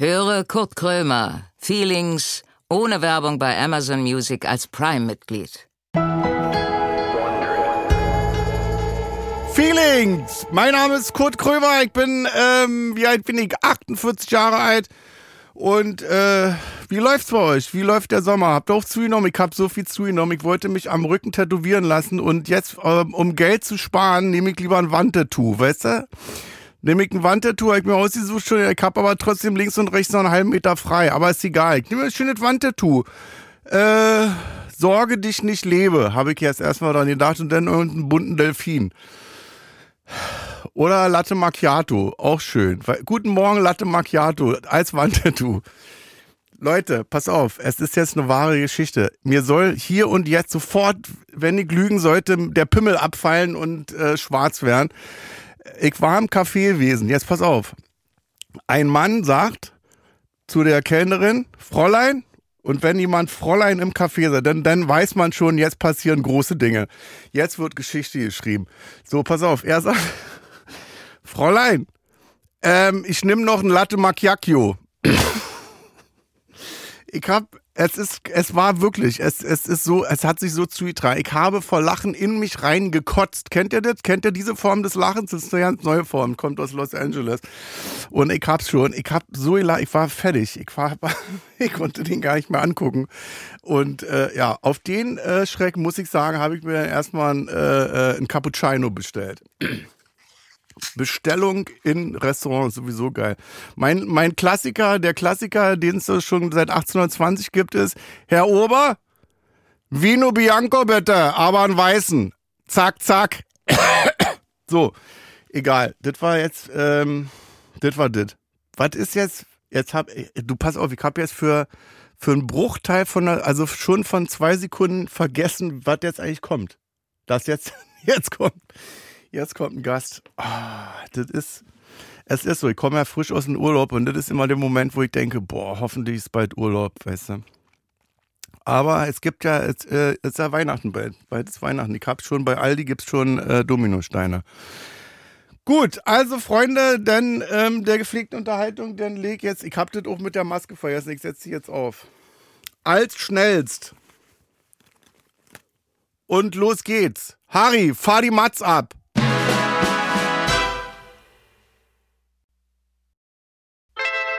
Höre Kurt Krömer, Feelings, ohne Werbung bei Amazon Music als Prime-Mitglied. Feelings! Mein Name ist Kurt Krömer, ich bin, ähm, wie alt bin ich? 48 Jahre alt. Und äh, wie läuft's bei euch? Wie läuft der Sommer? Habt ihr auch zugenommen? Ich hab so viel zugenommen. Ich wollte mich am Rücken tätowieren lassen und jetzt, ähm, um Geld zu sparen, nehme ich lieber ein Wandtattoo, weißt du? Nehme ich ein Wandtattoo, hab ich mir ausgesucht schon, ich hab aber trotzdem links und rechts noch einen halben Meter frei. Aber ist egal. Ich nehme ein schönes Wandtattoo. Äh, Sorge dich nicht lebe, habe ich jetzt erstmal dran gedacht und dann irgendeinen bunten Delfin. Oder Latte Macchiato, auch schön. Guten Morgen, Latte Macchiato, als Wandtattoo. Leute, pass auf, es ist jetzt eine wahre Geschichte. Mir soll hier und jetzt sofort, wenn ich lügen sollte, der Pimmel abfallen und äh, schwarz werden. Ich war im Café gewesen, jetzt pass auf. Ein Mann sagt zu der Kellnerin, Fräulein, und wenn jemand Fräulein im Café sagt, dann, dann weiß man schon, jetzt passieren große Dinge. Jetzt wird Geschichte geschrieben. So, pass auf, er sagt, Fräulein, ähm, ich nehme noch ein Latte Macchiaccio. ich hab es ist, es war wirklich, es, es ist so, es hat sich so zugetragen. Ich habe vor Lachen in mich reingekotzt. Kennt ihr das? Kennt ihr diese Form des Lachens? Das ist eine ganz neue Form, kommt aus Los Angeles. Und ich hab's schon, ich hab so gelacht, ich war fertig. Ich war, ich konnte den gar nicht mehr angucken. Und äh, ja, auf den äh, Schreck muss ich sagen, habe ich mir erstmal ein, äh, äh ein Cappuccino bestellt. Bestellung in Restaurants, sowieso geil. Mein, mein Klassiker, der Klassiker, den es schon seit 1820 gibt, ist, Herr Ober, Vino Bianco bitte, aber einen weißen. Zack, zack. so, egal. Das war jetzt, ähm, das war das. Was ist jetzt, jetzt hab, du pass auf, ich hab jetzt für, für einen Bruchteil von, also schon von zwei Sekunden vergessen, was jetzt eigentlich kommt. Das jetzt, jetzt kommt. Jetzt kommt ein Gast. Ah, das ist, es ist so, ich komme ja frisch aus dem Urlaub und das ist immer der Moment, wo ich denke, boah, hoffentlich ist bald Urlaub, weißt du. Aber es gibt ja, es, äh, es ist ja Weihnachten bald, bald ist Weihnachten. Ich hab's schon, bei Aldi gibt's schon äh, Dominosteine. Gut, also Freunde, dann ähm, der gepflegten Unterhaltung, dann leg jetzt, ich hab das auch mit der Maske vergessen, ich setze sie jetzt auf. Als schnellst. Und los geht's. Harry, fahr die Matz ab.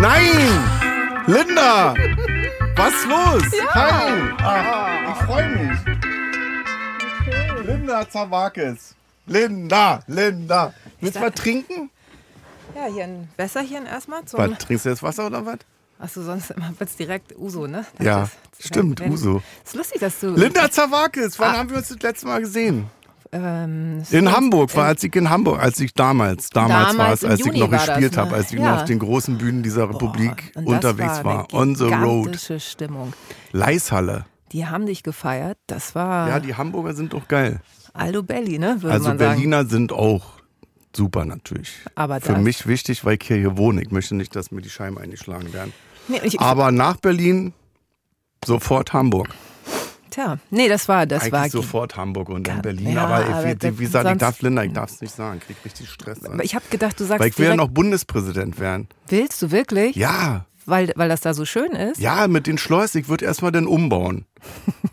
Nein! Linda! Was los? Ja. Hi! Ah, ich freue mich. Okay. Linda Zawakis. Linda, Linda. Willst du was trinken? Ja, hier ein Wässerchen erstmal. Was, trinkst du jetzt Wasser oder was? Achso, sonst wird es direkt Uso, ne? Das ja, ist, stimmt, Uso. Ist lustig, dass du. Linda Zawakis, wann ah. haben wir uns das letzte Mal gesehen? Ähm, in Hamburg war, als ich in Hamburg, als ich damals, damals, damals war es, als ich noch gespielt habe, als ich ja. noch auf den großen Bühnen dieser Republik Boah, unterwegs war. war. On the road. Stimmung. Leishalle. Die haben dich gefeiert. Das war. Ja, die Hamburger sind doch geil. Aldo Belli, ne? Würde also man Berliner sagen. sind auch super natürlich. Aber Für mich wichtig, weil ich hier wohne. Ich möchte nicht, dass mir die Scheiben eingeschlagen werden. Nee, ich, Aber nach Berlin sofort Hamburg. Tja, nee, das war, das Eigentlich war sofort Hamburg und dann Berlin. Ja, aber, aber wie, wie gesagt, ich darf Linda, ich darf es nicht sagen, krieg richtig Stress. Aber ich habe gedacht, du sagst Weil ich will ja noch Bundespräsident werden. Willst du wirklich? Ja. Weil, weil das da so schön ist? Ja, mit den Schleus, ich würde erstmal den umbauen.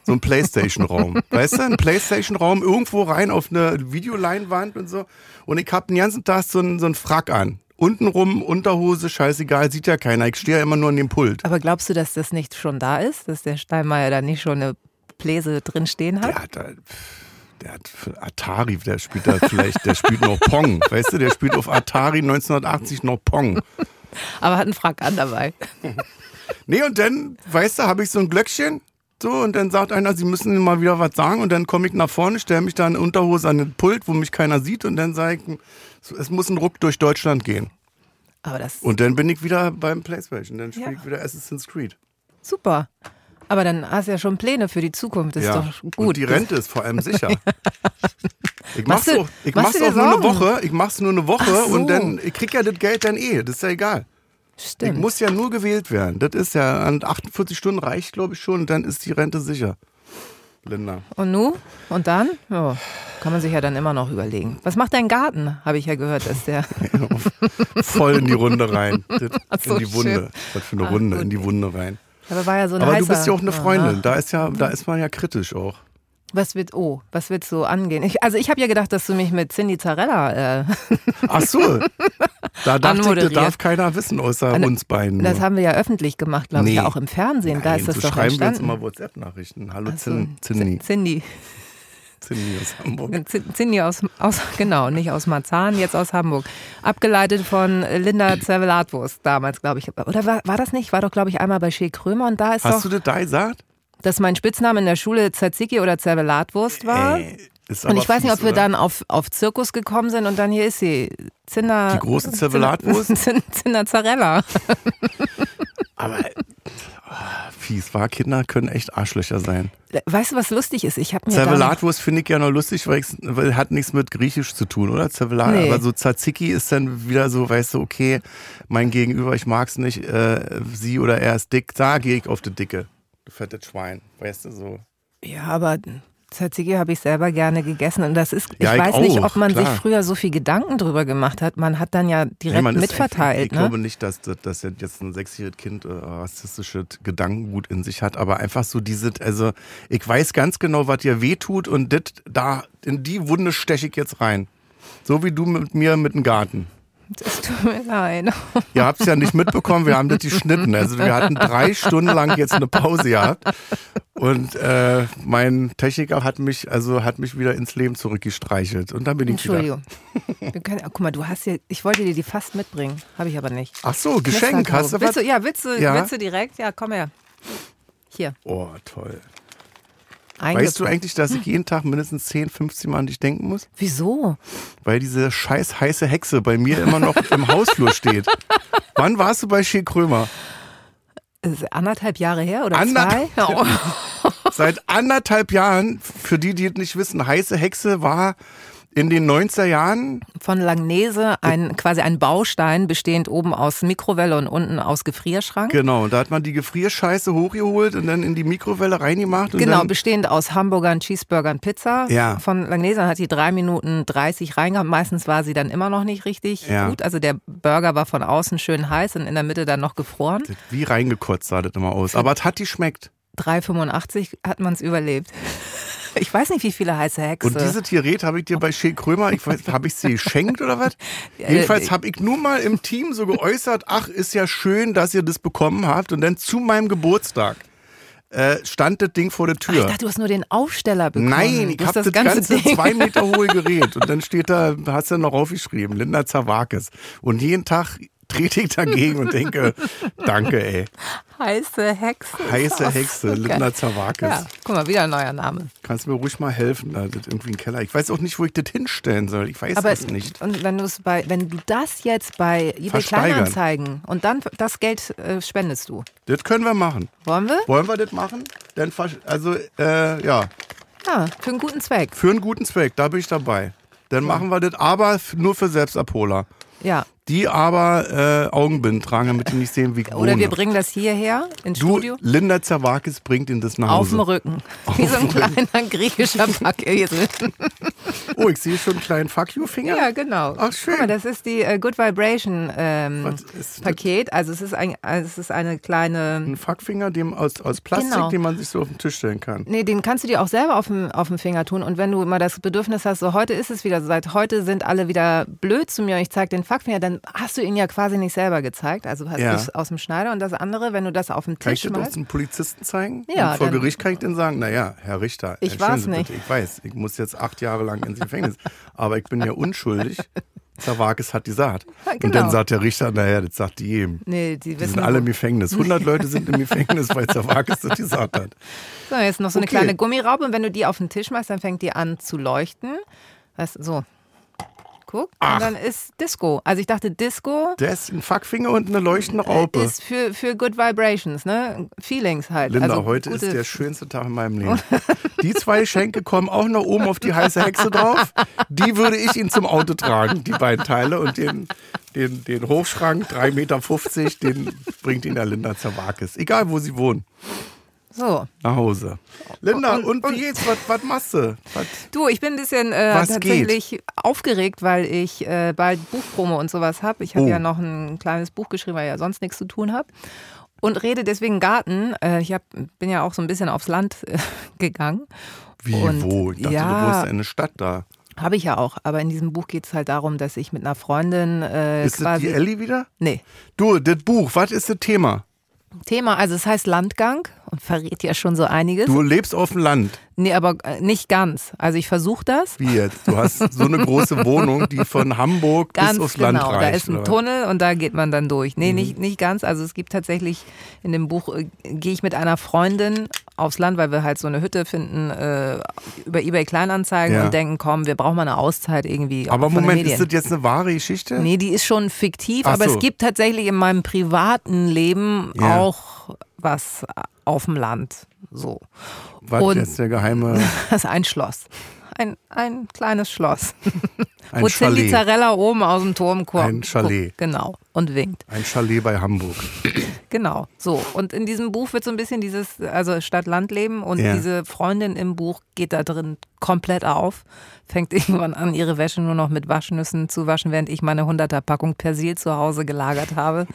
So ein Playstation-Raum. weißt du, ein Playstation-Raum irgendwo rein auf eine Videoleinwand und so. Und ich habe den ganzen Tag so einen, so einen Frack an. Untenrum, Unterhose, scheißegal, sieht ja keiner. Ich stehe ja immer nur an dem Pult. Aber glaubst du, dass das nicht schon da ist? Dass der Steinmeier da nicht schon eine Pläse drin stehen hat? Der hat, da, der hat Atari, der spielt da vielleicht, der spielt noch Pong. Weißt du, der spielt auf Atari 1980 noch Pong. Aber hat einen Frack an dabei. Nee, und dann, weißt du, habe ich so ein Glöckchen. So, und dann sagt einer, sie müssen mal wieder was sagen. Und dann komme ich nach vorne, stelle mich da in Unterhose an den Pult, wo mich keiner sieht. Und dann sage ich, es muss ein Ruck durch Deutschland gehen. Aber das Und dann bin ich wieder beim Playstation. Dann spiele Ja. ich wieder Assassin's Creed. super. Aber dann hast du ja schon Pläne für die Zukunft. Ist doch gut. Und die Rente ist vor allem sicher. Ich mach's, du- so, ich mach's auch nur eine? Woche. Ich mach's nur eine Woche so. und dann ich krieg ja das Geld dann eh. Das ist ja egal. Stimmt. Ich muss ja nur gewählt werden. Das ist ja an 48 Stunden reicht, glaube ich schon. Und dann ist die Rente sicher. Linda. Und nu? Und dann? Ja, kann man sich ja dann immer noch überlegen. Was macht dein Garten? Habe ich ja gehört, dass der. Voll in die Runde rein. Das, so, in die Wunde. schön. Was für eine Runde, gut. in die Wunde rein. Aber war ja so ein Aber du heißer, bist ja auch eine Freundin. Aha. Da ist ja, da ist man ja kritisch auch. Was wird, oh, was wird so angehen? Ich, also ich habe ja gedacht, dass du mich mit Cindy Zarella, äh, Ach so. Da dachte ich, darf keiner wissen, außer Eine- uns beiden. das haben wir ja öffentlich gemacht, glaube ich, Nee. ja auch im Fernsehen. da Nein, ist das so doch schreiben wir jetzt entstanden. immer WhatsApp-Nachrichten. Hallo so, Zinni. Cindy. Zinni aus Hamburg. Z- Cindy aus, aus, genau, nicht aus Marzahn, jetzt aus Hamburg. Abgeleitet von Linda Zervelatwurst damals, glaube ich. Oder war, war das nicht? War doch, glaube ich, einmal bei Shea Krömer und da ist Hast doch, du das da gesagt? dass mein Spitzname in der Schule Tzatziki oder Zervelatwurst war. Ey, und ich weiß nicht, ob wir oder? dann auf, auf Zirkus gekommen sind und dann hier ist sie. Zinder. Die große Zervelatwurst? Zinder, Zarella. Aber fies, war Kinder können echt Arschlöcher sein. Weißt du, was lustig ist? Ich habe mir Zervelatwurst finde ich ja noch lustig, weil hat nichts mit Griechisch zu tun, oder? Zervelat, Nee. aber so Tzatziki ist dann wieder so, weißt du, okay, mein Gegenüber, ich mag's nicht, äh, sie oder er ist dick, da gehe ich auf die Dicke. Du fettes Schwein, weißt du, so. Ja, aber Tzatziki habe ich selber gerne gegessen und das ist, Ja, ich ich weiß nicht, auch, ob man sich klar. früher so viel Gedanken drüber gemacht hat. Man hat dann ja Nee, direkt ist mitverteilt. einfach- Ich ne? glaube nicht, dass, das- dass jetzt ein sechsjähriges Kind äh, rassistische Gedankengut in sich hat, aber einfach so diese, also ich weiß ganz genau, was dir wehtut und das da in die Wunde steche ich jetzt rein. So wie du mit mir mit dem Garten. Das tut mir leid. Ihr habt es ja nicht mitbekommen, wir haben das geschnitten. Also wir hatten drei Stunden lang jetzt eine Pause gehabt. Und äh, mein Techniker hat mich, also hat mich wieder ins Leben zurückgestreichelt. Und dann bin ich wieder. Entschuldigung. Guck mal, du hast hier, ich wollte dir die fast mitbringen, habe ich aber nicht. Ach so, Geschenk, hast du was? willst du, Ja, willst du, Ja. willst du direkt? Ja, komm her. Hier, Oh, toll. Weißt du eigentlich, dass ich jeden Tag mindestens 10, 15 Mal an dich denken muss? Wieso? Weil diese scheiß heiße Hexe bei mir immer noch im Hausflur steht. Wann warst du bei Shea Krömer? Anderthalb Jahre her oder Ander- zwei? Oh. Seit anderthalb Jahren, für die, die es nicht wissen, heiße Hexe war in den 90er Jahren Von Langnese ein, quasi ein Baustein, bestehend oben aus Mikrowelle und unten aus Gefrierschrank. Genau, und da hat man die Gefrierscheiße hochgeholt und dann in die Mikrowelle reingemacht. Genau, bestehend aus Hamburgern, Cheeseburgern, Pizza. Ja. Von Langnese hat die drei Minuten 30 reingehabt. Meistens war sie dann immer noch nicht richtig Ja. gut. Also der Burger war von außen schön heiß und in der Mitte dann noch gefroren. wie reingekotzt sah das immer aus. Aber es hat die schmeckt. 3,85 hat man es überlebt. Ich weiß nicht, wie viele heiße Hexe. Und dieses Gerät habe ich dir bei Shea Krömer, ich weiß, habe ich sie geschenkt oder was? Jedenfalls habe ich nur mal im Team so geäußert, ach, ist ja schön, dass ihr das bekommen habt. Und dann zu meinem Geburtstag äh, stand das Ding vor der Ach, ich Tür. dachte, du hast nur den Aufsteller bekommen. Nein, ich habe das, ganze, Ding. zwei Meter hohe Gerät. Und dann steht da, hast du noch aufgeschrieben, Linda Zawakis. Und jeden Tag trete ich dagegen und denke, danke, ey. Heiße Hexe. Heiße Hexe, Linda geil. Zawakis. Ja, guck mal, wieder ein neuer Name. Kannst du mir ruhig mal helfen, da das irgendwie ein Keller. Ich weiß auch nicht, wo ich das hinstellen soll. Ich weiß Aber es nicht. Und wenn bei, wenn du das jetzt bei eBay. Kleinanzeigen und dann das Geld äh, spendest du. Das können wir machen. Wollen wir? Wollen wir das machen? Dann also äh, ja, Ja, für einen guten Zweck. für einen guten Zweck, da bin ich dabei. Dann machen wir das aber nur für Selbstabholer. Ja. Die aber äh, Augenbinden tragen, damit die nicht sehen, wie ich Oder wohne. wir bringen das hierher ins Du, Studio. Linda Zerwakis bringt ihn das nach Auf dem Hause. Rücken. Wie so ein kleiner griechischer Backesel. Oh, ich sehe schon einen kleinen Fuck you-Finger. Ja, genau. Ach, schön. Guck mal, das ist die äh, Good Vibration ähm? Paket. Also es ist, ein, also es ist eine kleine. Ein Fuckfinger dem aus, aus Plastik, Genau. den man sich so auf den Tisch stellen kann. Nee, den kannst du dir auch selber auf dem, auf dem Finger tun. Und wenn du mal das Bedürfnis hast, so heute ist es wieder so, seit heute sind alle wieder blöd zu mir und ich zeige den Fuckfinger, dann hast du ihn ja quasi nicht selber gezeigt. Also hast Ja. du es aus dem Schneider. Und das andere, wenn du das auf den Kann ich Tisch das machst. zum Polizisten zeigen? Ja, Und vor dann- Gericht kann ich dann sagen, naja, Herr Richter, Ich Sie nicht. bitte, ich weiß, ich muss jetzt acht Jahre lang ins Gefängnis, aber ich bin ja unschuldig. Zerwakis hat die Saat. Ja, Und dann genau. sagt der Richter, naja, das sagt die jedem. Nee, die Die wissen sind alle im Gefängnis. 100 Leute sind im Gefängnis, weil Zerwakis das gesagt hat. So, jetzt noch so eine Okay. kleine Gummiraube und wenn du die auf den Tisch machst, dann fängt die an zu leuchten. Weißt, du, so. Guck, Ach. und dann ist Disco. Also ich dachte, Disco Der ist ein Fuckfinger und eine leuchtende Raupe. ist für, für Good Vibrations, ne? Feelings halt. Linda, also heute ist der schönste Tag in meinem Leben. Die zwei Schenke kommen auch noch oben auf die heiße Hexe drauf. Die würde ich Ihnen zum Auto tragen, die beiden Teile. Und den, den, den Hochschrank, 3,50 Meter, den bringt Ihnen der Linda Zawakis. Egal, wo Sie wohnen. So. Nach Hause. Linda, Und- und, und- wie geht's? Was, was machst du? Was? Du, ich bin ein bisschen äh, tatsächlich aufgeregt, weil ich äh, bald Buchpromo und sowas habe. Ich habe Oh. ja noch ein kleines Buch geschrieben, weil ich ja sonst nichts zu tun habe. Und rede deswegen Garten. Äh, ich hab, bin ja auch so ein bisschen aufs Land äh, gegangen. Wie, Und wo? Ich dachte, ja. du wohnst in eine Stadt da. Habe ich ja auch. Aber in diesem Buch geht es halt darum, dass ich mit einer Freundin äh, Ist das die Ellie wieder? nee. Du, das Buch, was ist das Thema? Thema, also es heißt Landgang verrät ja schon so einiges. Du lebst auf dem Land. Nee, aber äh, nicht ganz. Also ich versuche das. Wie jetzt? Du hast so eine große Wohnung, die von Hamburg Ganz bis aufs genau. Land reicht. da ist ein oder? Tunnel und da geht man dann durch. Mhm. Nee, nicht, nicht ganz. Also es gibt tatsächlich in dem Buch, äh, gehe ich mit einer Freundin aufs Land, weil wir halt so eine Hütte finden äh, über Ebay Kleinanzeigen Ja. und denken, komm, wir brauchen mal eine Auszeit irgendwie. Aber Moment, ist das jetzt eine wahre Geschichte? Nee, die ist schon fiktiv, Ach aber so. es gibt tatsächlich in meinem privaten Leben Ja. auch was auf dem Land. So. Was und- jetzt der geheime Das ist ein Schloss. Ein, ein kleines Schloss. ein Wo Chalet? Zilli oben aus dem Turm kommt. Ein Chalet. Guckt, Genau. Und winkt. Ein Chalet bei Hamburg. Genau. So. Und in diesem Buch wird so ein bisschen dieses, also Stadt-Land-Leben und Ja. diese Freundin im Buch geht da drin komplett auf, fängt irgendwann an, ihre Wäsche nur noch mit Waschnüssen zu waschen, während ich meine 100er Packung Persil zu Hause gelagert habe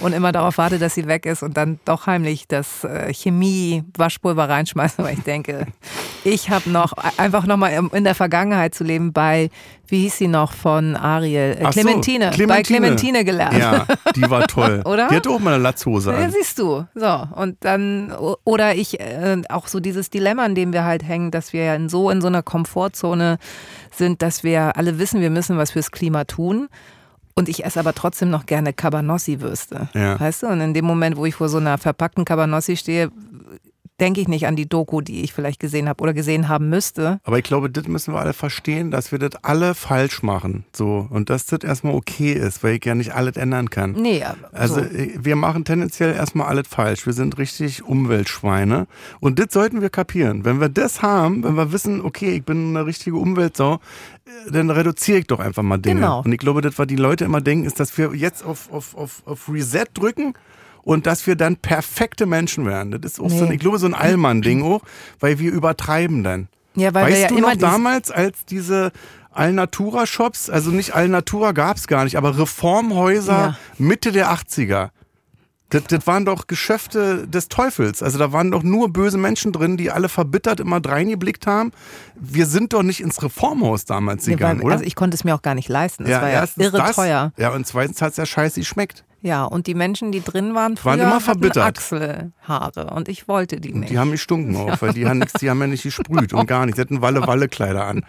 und immer darauf warte, dass sie weg ist und dann doch heimlich das äh, Chemie-Waschpulver reinschmeiße, weil ich denke, ich habe noch einfach nochmal in der Vergangenheit zu leben bei, wie hieß sie noch von Ariel? Äh, Ach so, Clementine. Bei Clementine gelernt. Ja, die war toll. Oder? Die hatte auch mal eine Latzhose Ja, an. siehst du. So, und dann, oder ich, äh, auch so dieses Dilemma, in dem wir halt hängen, dass wir ja in so in so einer Komfortzone sind, dass wir alle wissen, wir müssen was fürs Klima tun. Und ich esse aber trotzdem noch gerne Cabanossi-Würste. Ja. Weißt du? Und in dem Moment, wo ich vor so einer verpackten Cabanossi stehe, denke ich nicht an die Doku, die ich vielleicht gesehen habe oder gesehen haben müsste. Aber ich glaube, das müssen wir alle verstehen, dass wir das alle falsch machen. So. Und dass das erstmal okay ist, weil ich ja nicht alles ändern kann. Nee, aber Also so. äh, wir machen tendenziell erstmal alles falsch. Wir sind richtig Umweltschweine. Und das sollten wir kapieren. Wenn wir das haben, wenn wir wissen, okay, ich bin eine richtige Umweltsau, äh, dann reduziere ich doch einfach mal Dinge. Genau. Und ich glaube, das, was die Leute immer denken, ist, dass wir jetzt auf, auf, auf, auf Reset drücken und dass wir dann perfekte Menschen werden. Das ist auch so, ein- Nee. ich glaube, so ein Allmann-Ding auch, weil wir übertreiben dann. ja, weil weißt wir ja du noch damals, als diese Alnatura-Shops, also nicht Alnatura gab es gar nicht, aber Reformhäuser Ja. Mitte der 80er. Das, das waren doch Geschäfte des Teufels. Also da waren doch nur böse Menschen drin, die alle verbittert immer reingeblickt haben. Wir sind doch nicht ins Reformhaus damals Nee, gegangen, weil, oder? Also ich konnte es mir auch gar nicht leisten. Das war ja irre das, teuer. Ja, und zweitens hat es ja scheiße geschmeckt. Ja, und die Menschen, die drin waren, früher Waren immer verbittert. Achselhaare und ich wollte die Und nicht. die haben gestunken auch, weil die haben, nichts, die haben ja nicht gesprüht und gar nichts. Sie hatten Walle-Walle-Kleider an.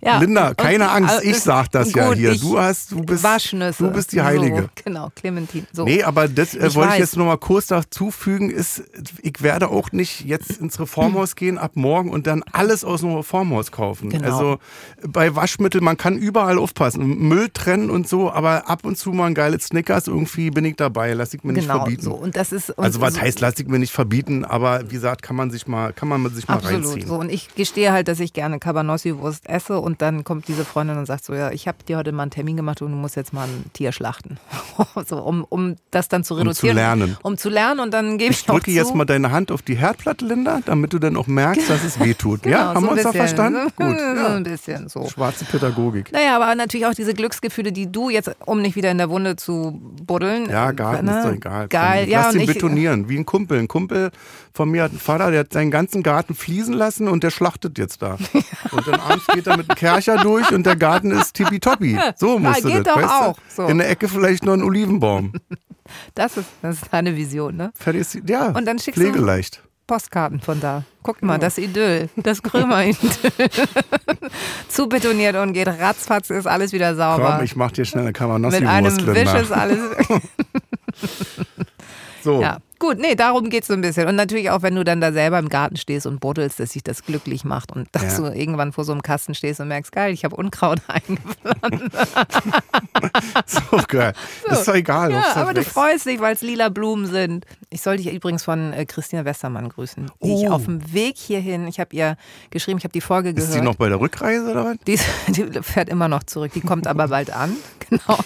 ja, Linda, und- keine Angst, also ich sag das ja gut, hier. ich- Du hast, du bist, Waschnüsse. du bist die Heilige. So, genau, Clementine. So. Nee, aber das äh, Ich wollte ich jetzt nochmal kurz dazu fügen, ist, ich werde auch nicht jetzt ins Reformhaus gehen ab morgen und dann alles aus dem Reformhaus kaufen. Genau. Also bei Waschmittel, man kann überall aufpassen, Müll trennen und so, aber ab und zu mal ein geiles Snickers, irgendwie bin ich dabei, lass ich mir nicht genau, verbieten. so. Und das ist, und Also was so, heißt, lass ich mir nicht verbieten, aber wie gesagt, kann man sich mal, kann man sich mal Absolut. reinziehen. So. Und ich gestehe halt, dass ich gerne Cabanossi-Wurst esse und dann kommt diese Freundin und sagt so, ja, ich habe dir heute mal einen Termin gemacht und du musst jetzt mal ein Tier schlachten. so, um, um das dann zu zu reduzieren. lernen. Um zu lernen und dann gebe ich, Ich drücke jetzt zu, mal deine Hand auf die Herdplatte, Linda, damit du dann auch merkst, dass es weh tut. Genau, ja, haben so wir uns ein da bisschen. verstanden? So, Gut. so Ja. ein bisschen so. Schwarze Pädagogik. Naja, aber natürlich auch diese Glücksgefühle, die du jetzt, um nicht wieder in der Wunde zu buddeln. Ja, Garten ne? ist doch egal. Geil, Lass ja. Und ich, betonieren, wie ein Kumpel. Ein Kumpel von mir hat einen Vater, der hat seinen ganzen Garten fließen lassen und der schlachtet jetzt da. Und dann abends geht er mit einem Kercher durch und der Garten ist tippitoppi. So musst du geht das, doch weißt auch. du? So. In der Ecke vielleicht noch ein Olivenbaum. das, ist, das ist deine Vision, ne? Fertig ja, Und dann schickst du- pflegeleicht. Postkarten von da. Guck mal, das Idyll, das Krömer-Idyll. Zu betoniert und geht ratzfatz, ist alles wieder sauber. Komm, ich mach dir schnell eine Mit einem Wisch ist alles. So, Ja, Gut, nee, darum geht es so ein bisschen. Und natürlich auch, wenn du dann da selber im Garten stehst und buddelst, dass sich das glücklich macht und dass Ja. du irgendwann vor so einem Kasten stehst und merkst, geil, ich habe Unkraut eingepflanzt. So geil. Ist doch egal. Ja, aber du wächst. freust dich, weil es lila Blumen sind. Ich soll dich übrigens von äh, Christina Westermann grüßen, die ich Oh. auf dem Weg hierhin, ich habe ihr geschrieben, ich habe die Folge gehört. Ist die noch bei der Rückreise oder was? Die, ist, die fährt immer noch zurück, die kommt aber bald an. Genau.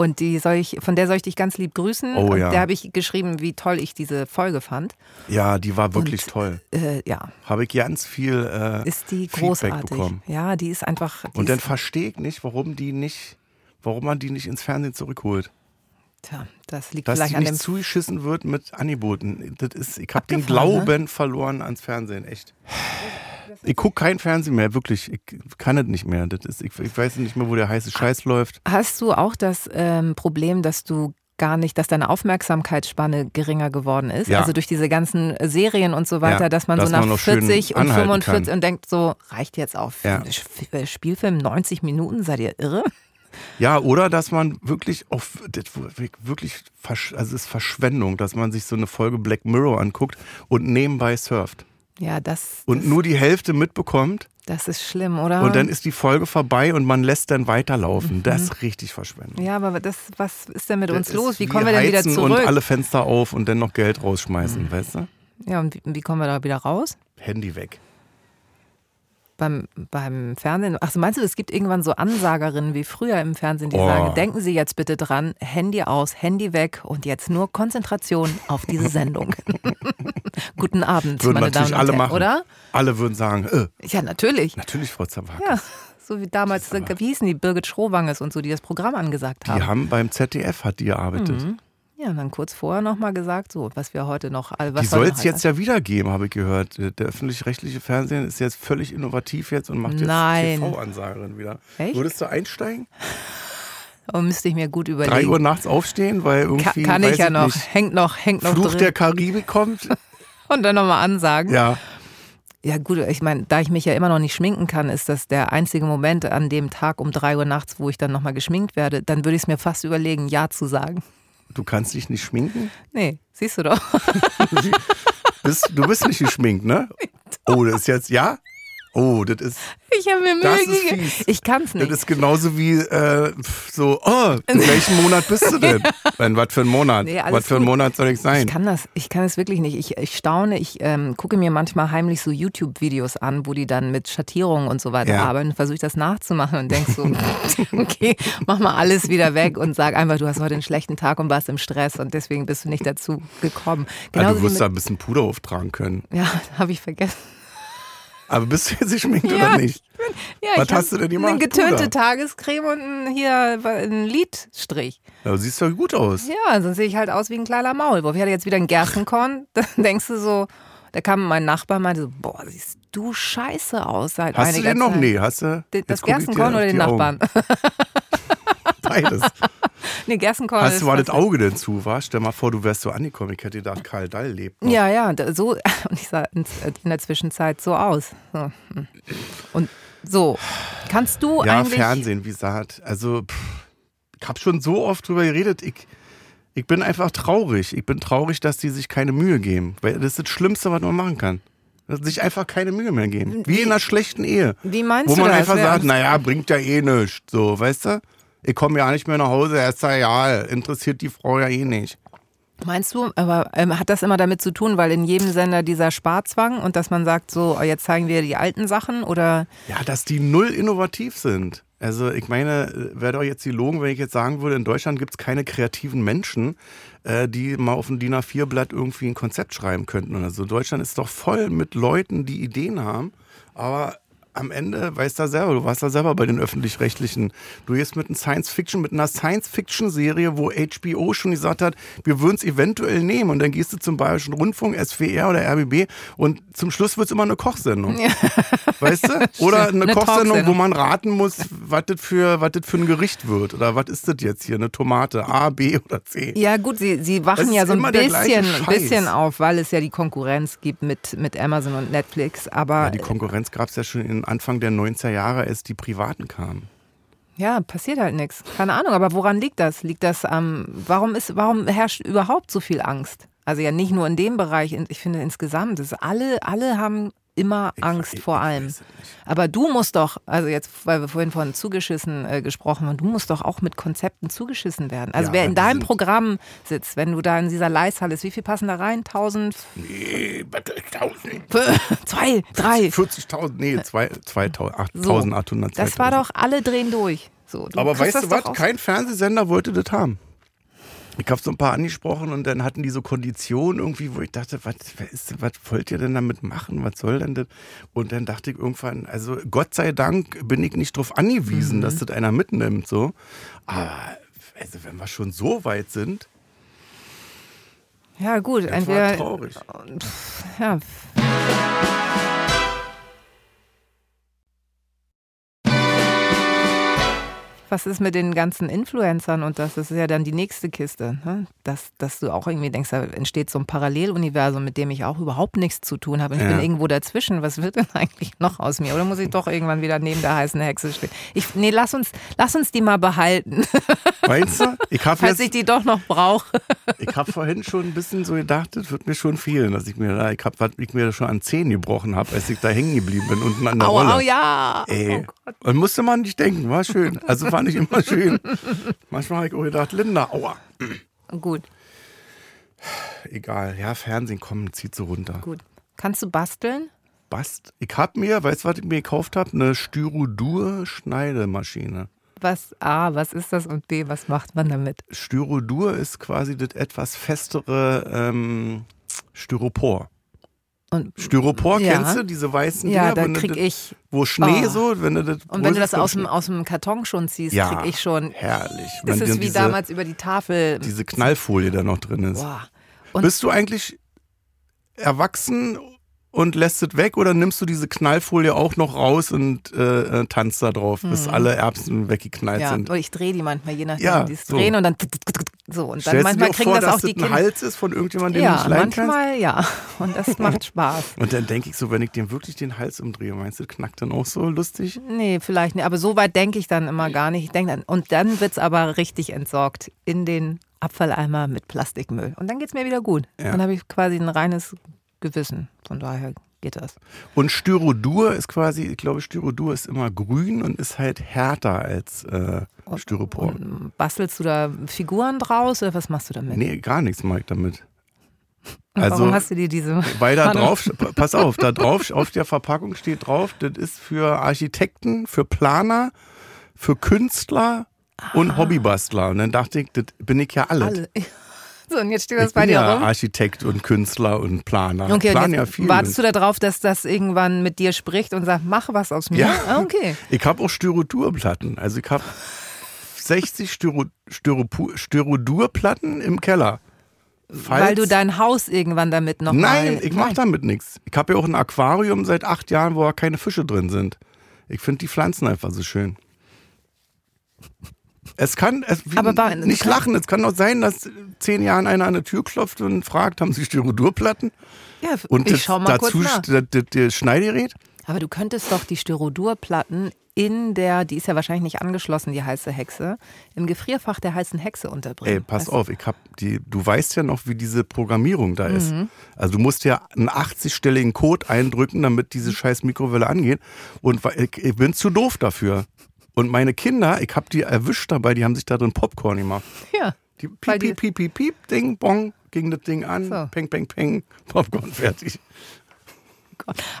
Und die soll ich, von der soll ich dich ganz lieb grüßen. Oh Und ja. Der habe ich geschrieben, wie toll ich diese Folge fand. Ja, die war wirklich Und, toll. Äh, ja, Habe ich ganz viel äh, ist die Feedback großartig. bekommen. Ja, die ist einfach. Die Und dann verstehe ich nicht, warum die nicht, warum man die nicht ins Fernsehen zurückholt. tja, das liegt Dass vielleicht an dem. zugeschissen wird mit Angeboten. Das ist, ich habe den ne? Glauben verloren ans Fernsehen, echt. Ich gucke kein Fernsehen mehr, wirklich. Ich kann es nicht mehr. Das ist, ich, ich weiß nicht mehr, wo der heiße Scheiß läuft. Hast du auch das ähm, Problem, dass du gar nicht, dass deine Aufmerksamkeitsspanne geringer geworden ist? Ja. Also durch diese ganzen Serien und so weiter, Ja, dass man dass so nach man noch schön 40 und anhalten 45 kann. und denkt so, reicht jetzt auf Ja. Sp- Spielfilm 90 Minuten, seid ihr irre? Ja, oder dass man wirklich auf, wirklich, also es ist Verschwendung, dass man sich so eine Folge Black Mirror anguckt und nebenbei surft. Ja, das, Und das, nur die Hälfte mitbekommt das ist schlimm, oder? und dann ist die Folge vorbei und man lässt dann weiterlaufen. Das ist richtig Verschwendung. ja, aber das, was ist denn mit Das uns los? Wie kommen wir denn wieder zurück? Und alle Fenster auf und dann noch Geld rausschmeißen, weißt du? ja, und wie, wie kommen wir da wieder raus? Handy weg. Beim, beim Fernsehen. Ach, so, meinst du, es gibt irgendwann so Ansagerinnen wie früher im Fernsehen, die Oh. sagen, denken Sie jetzt bitte dran, Handy aus, Handy weg und jetzt nur Konzentration auf diese Sendung. Guten Abend, Würden meine natürlich Damen und alle Herren, machen. oder? Alle würden sagen, äh, Ja, natürlich. natürlich Frau Zawakis. Ja, so wie damals, wie hießen die, Birgit Schrowanges und so, die das Programm angesagt Die haben. haben beim ZDF hat die gearbeitet. Ja, und dann kurz vorher nochmal gesagt, so, was wir heute noch, all- was Die soll es jetzt ja wieder geben, habe ich gehört. Der öffentlich-rechtliche Fernsehen ist jetzt völlig innovativ jetzt und macht jetzt. TV-Ansagerin wieder. Echt? Würdest du einsteigen? Oh, müsste ich mir gut Drei überlegen. Uhr nachts aufstehen, weil Ka irgendwie kann weiß ich ja noch, Nicht, hängt noch, hängt noch Fluch drin. der Karibik kommt. und dann nochmal ansagen. ja, Ja gut, ich meine, da ich mich ja immer noch nicht schminken kann, ist das der einzige Moment an dem Tag um drei Uhr nachts, wo ich dann nochmal geschminkt werde. Dann würde ich es mir fast überlegen, Ja zu sagen. Du kannst dich nicht schminken. Nee, siehst du doch. Du bist nicht geschminkt, ne? Oh, das ist jetzt, ja? Oh, das ist, Ich habe mir Das Mühe gegeben. Ich kann es das nicht. ist genauso wie äh, so, oh, in welchem Monat bist du denn? Wenn, was für ein Monat? Nee, was für ein. Monat soll ich Ich sein? kann das, ich kann es wirklich nicht. Ich, ich staune, ich ähm, gucke mir manchmal heimlich so YouTube-Videos an, wo die dann mit Schattierungen und so weiter Ja. arbeiten, versuche ich das nachzumachen und denk so, okay, mach mal alles wieder weg und sag einfach, du hast heute einen schlechten Tag und warst im Stress und deswegen bist du nicht dazu gekommen. Ja, Genauso du wie wirst da ein bisschen Puder auftragen können. ja, habe ich vergessen. Aber bist du jetzt geschminkt Ja, oder nicht? Ja, Was hast du denn gemacht? Eine getönte Puder? Tagescreme und ein, hier ein Lidstrich. Du siehst doch gut aus. Ja, sonst sehe ich halt aus wie ein kleiner Maulwurf. Ich hatte jetzt wieder ein Gerstenkorn. Dann denkst du so, da kam mein Nachbar und meinte so, boah, siehst du scheiße aus seit Hast du den noch? Zeit. Nee, hast du? Das Gerstenkorn oder den. Nachbarn? Beides. nee, Gerstenkorn Hast du mal das Auge denn zu, war? Stell mal vor, du wärst so angekommen. Ich hätte gedacht, Karl Dall lebt noch. Ja, ja, so, und ich sah in der Zwischenzeit so aus. So. hm. Und so, kannst du Ja, eigentlich... Fernsehen, wie gesagt. Also, pff, ich habe schon so oft drüber geredet. Ich, ich bin einfach traurig. Ich bin traurig, dass die sich keine Mühe geben. Weil das ist das Schlimmste, was man machen kann. Dass sich einfach keine Mühe mehr geben. Wie in einer schlechten Ehe. Wie meinst Wo du man das? einfach Wer- sagt, naja, bringt ja eh nichts. So, weißt du? Ich komme ja nicht mehr nach Hause, ist ja egal. Interessiert die Frau ja eh nicht. Meinst du, aber ähm, hat das immer damit zu tun, weil in jedem Sender dieser Sparzwang und dass man sagt, so, oh, jetzt zeigen wir die alten Sachen oder Ja, dass die null innovativ sind. Also ich meine, wäre doch jetzt die Logen, wenn ich jetzt sagen würde, in Deutschland gibt es keine kreativen Menschen, äh, die mal auf ein DIN A4-Blatt irgendwie ein Konzept schreiben könnten. oder so. Deutschland ist doch voll mit Leuten, die Ideen haben, aber am Ende weißt du selber, du warst da selber bei den öffentlich-rechtlichen. Du gehst mit einem Science-Fiction, mit einer Science-Fiction-Serie, wo HBO schon gesagt hat, wir würden es eventuell nehmen. Und dann gehst du zum Bayerischen Rundfunk, SWR oder RBB und zum Schluss wird es immer eine Kochsendung. Weißt du? Oder eine, Eine Kochsendung, wo man raten muss, was das für, was das für ein Gericht wird. Oder was ist das jetzt hier? Eine Tomate? A, B oder C? Ja, gut, sie, sie wachen ja so ein bisschen, bisschen auf, weil es ja die Konkurrenz gibt mit, mit Amazon und Netflix. Aber Ja, die Konkurrenz gab es ja schon in Anfang der 90er Jahre, als die Privaten kamen. ja, passiert halt nichts. Keine Ahnung, aber woran liegt das? Liegt das am, warum ist, warum herrscht überhaupt so viel Angst? Also ja nicht nur in dem Bereich, ich finde insgesamt, das alle, alle haben immer Angst vor allem. Aber du musst doch, also jetzt, weil wir vorhin von zugeschissen äh, gesprochen haben, du musst doch auch mit Konzepten zugeschissen werden. Also Ja, wer in deinem Programm sitzt, wenn du da in dieser Leishalle ist, wie viel passen da rein? 1000, Nee, warte, 1000. zwei, drei. 40.000, nee, zwei- 2000, So. 8.800. Das war doch, alle drehen durch. So, Aber weißt du was? Kein Fernsehsender wollte das haben. Ich habe so ein paar angesprochen und dann hatten die so Konditionen irgendwie, wo ich dachte, was, ist, was wollt ihr denn damit machen? Was soll denn das? Und dann dachte ich irgendwann, also Gott sei Dank bin ich nicht darauf angewiesen, Mhm. dass das einer mitnimmt. So. Aber also wenn wir schon so weit sind, Ja, gut, entweder. traurig. Ja. Was ist mit den ganzen Influencern und das ist ja dann die nächste Kiste, ne? dass, dass du auch irgendwie denkst, da entsteht so ein Paralleluniversum, mit dem ich auch überhaupt nichts zu tun habe. Und ich Ja. bin irgendwo dazwischen. Was wird denn eigentlich noch aus mir? Oder muss ich doch irgendwann wieder neben der heißen Hexe stehen? Ich, nee, lass uns, lass uns die mal behalten, Meinst du? Ich falls ich jetzt, die doch noch brauche. ich habe vorhin schon ein bisschen so gedacht, das wird mir schon fehlen, dass ich mir da, ich habe, was ich mir schon an Zähnen gebrochen habe, als ich da hängen geblieben bin unten an der Au, Rolle. au, ja. Ey, Oh Gott. und musste man nicht denken, war schön. Also war nicht immer schön. Manchmal habe ich auch gedacht, Linda, aua. Gut, Egal, ja, Fernsehen, komm, zieht so runter. gut. Kannst du basteln? Bast. Ich hab mir, weißt du, was ich mir gekauft habe? Eine Styrodur-Schneidemaschine. Was A, was ist das und B, was macht man damit? Styrodur ist quasi das etwas festere ähm, Styropor. Und, Styropor Ja. kennst du, diese weißen ja, Dinger, da krieg das- ich. wo Schnee Oh. so, wenn du das Und wenn du das aus dem, aus dem Karton schon ziehst, Ja, krieg ich schon. herrlich. Das ist wie diese, damals über die Tafel. diese Knallfolie da noch drin ist. Boah. Bist du eigentlich erwachsen und lässt es weg oder nimmst du diese Knallfolie auch noch raus und äh, äh, tanzt da drauf, bis alle Erbsen weggeknallt ja, sind? und ich drehe die manchmal, je nachdem, Ja, die es so. drehen und dann so. Und dann Stellst manchmal kriegen vor, das auch die das ein Kinder. Hals ist von irgendjemandem, den Ja, du nicht leiden kannst? manchmal ja. Und das macht Spaß. Und dann denke ich so, wenn ich dem wirklich den Hals umdrehe, meinst du, knackt dann auch so lustig? Nee, vielleicht nicht. Aber so weit denke ich dann immer gar nicht. Ich denk dann, und dann wird es aber richtig entsorgt in den Abfalleimer mit Plastikmüll. Und dann geht es mir wieder gut. Ja. Dann habe ich quasi ein reines Gewissen. Von daher geht das. Und Styrodur ist quasi, ich glaube, Styrodur ist immer grün und ist halt härter als äh, Styropor. Und bastelst du da Figuren draus oder was machst du damit? Nee, gar nichts mag ich damit. Und Also, Warum hast du dir diese. weil da drauf, pass auf, da drauf, auf der Verpackung steht drauf, das ist für Architekten, für Planer, für Künstler und Hobbybastler. Und dann dachte ich, das bin ich ja alles. Alle. So, und jetzt steht das Ich bei bin dir ja rum. Architekt und Künstler und Planer. Okay, Plan ja viel. wartest du darauf, dass das irgendwann mit dir spricht und sagt, mach was aus mir? Ja. Ah, okay. Ich habe auch Styrodurplatten. Also ich habe 60 Styro, Styropu- Styrodurplatten im Keller. Falls- Weil du dein Haus irgendwann damit noch Nein, mal, ich mache damit nichts. Ich habe ja auch ein Aquarium seit acht Jahren, wo keine Fische drin sind. Ich finde die Pflanzen einfach so schön. Es kann, es, Aber war- nicht lachen, es kann doch sein, dass zehn Jahren einer an der Tür klopft und fragt, haben Sie Styrodurplatten? Ja, Und ich das, schau mal kurz dazu nach. das, das, Schneidegerät? Aber du könntest doch die Styrodurplatten in der, die ist ja wahrscheinlich nicht angeschlossen, die heiße Hexe, im Gefrierfach der heißen Hexe unterbringen. Ey, pass Weißt du? auf, ich hab die, du weißt ja noch, wie diese Programmierung da ist. Mhm. Also du musst ja einen 80-stelligen Code eindrücken, damit diese scheiß Mikrowelle angeht. Und ich, ich bin zu doof dafür. Und meine Kinder, ich hab die erwischt dabei, die haben sich da drin Popcorn gemacht. Ja. Die piep, piep, piep, piep, piep, ding, bong, ging das Ding an, So. peng, peng, peng, Popcorn fertig.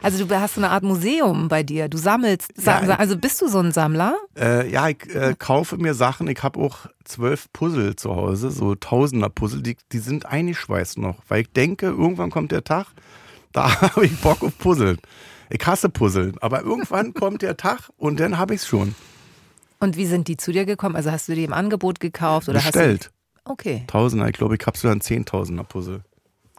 Also du hast so eine Art Museum bei dir. Du sammelst. Sa Ja, also bist du so ein Sammler? Äh, ja, ich äh, kaufe mir Sachen. Ich habe auch zwölf Puzzle zu Hause, so Tausender Puzzle. Die, die sind eingeschweißt noch, weil ich denke, irgendwann kommt der Tag, da habe ich Bock auf Puzzeln. Ich hasse Puzzeln, aber irgendwann kommt der Tag und dann habe ich es schon Und wie sind die zu dir gekommen? Also hast du die im Angebot gekauft oder bestellt. hast du. Okay. Tausender, ich glaube, ich habe sogar ein Zehntausender Puzzle.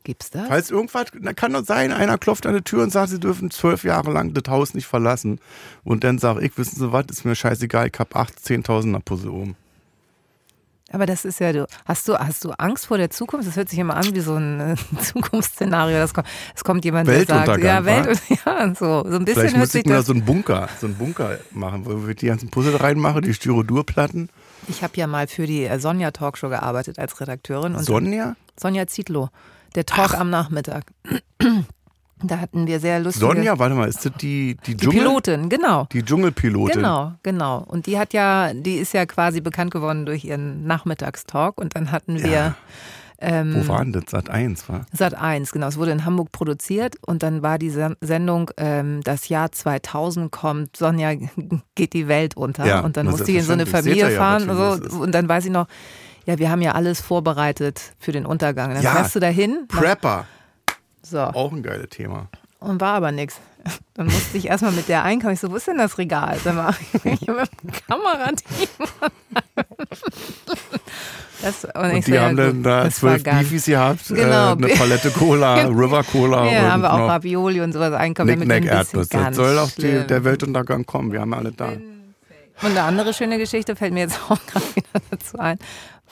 Gibt's das? Falls irgendwas, da kann doch sein, einer klopft an die Tür und sagt, sie dürfen zwölf Jahre lang das Haus nicht verlassen. Und dann sage ich, wissen Sie was, ist mir scheißegal, ich habe acht Zehntausender Puzzle oben. Aber das ist ja, du hast du hast du Angst vor der Zukunft? Das hört sich immer an wie so ein äh, Zukunftsszenario. Das kommt, es kommt jemand, der sagt, ja? Welt, ja, so, so ein bisschen Vielleicht hört sich ich mir da das. so einen Bunker, so einen Bunker machen, wo ich die ganzen Puzzle reinmache, die Styrodurplatten. Ich habe ja mal für die äh, Sonja Talkshow gearbeitet als Redakteurin und Sonja? Sonja Zietlow. Der Talk am Nachmittag. Da hatten wir sehr lustige. Sonja, warte mal, ist das die, die, die Dschungel? Pilotin, genau. Die Dschungelpilotin. Genau, genau. Und die hat ja, die ist ja quasi bekannt geworden durch ihren Nachmittagstalk. Und dann hatten wir. Ja. Ähm, Wo war denn das? Sat 1, war? Sat 1, genau. Es wurde in Hamburg produziert und dann war die Sen- Sendung, ähm, das Jahr 2000 kommt, Sonja geht die Welt unter. Ja, und dann musste ich in so eine Familie ja, fahren. was und, so. und dann weiß ich noch, ja, wir haben ja alles vorbereitet für den Untergang. Dann Ja. fährst du dahin. nach- Prepper. So. Auch ein geiles Thema. Und war aber nichts. Dann musste ich erstmal mit der einkaufen. Ich so, wo ist denn das Regal? Sag mal, ich mit dem Kamerateam. Das, und Und so, die ja, haben dann gut, da zwölf Beefies gehabt, Genau. äh, eine Palette Cola, River Cola Ja, und haben wir auch Ravioli und sowas einkaufen. ein Erdnuss. Das soll auch die, der Weltuntergang kommen. Wir haben alle da. Und eine andere schöne Geschichte fällt mir jetzt auch gerade wieder dazu ein,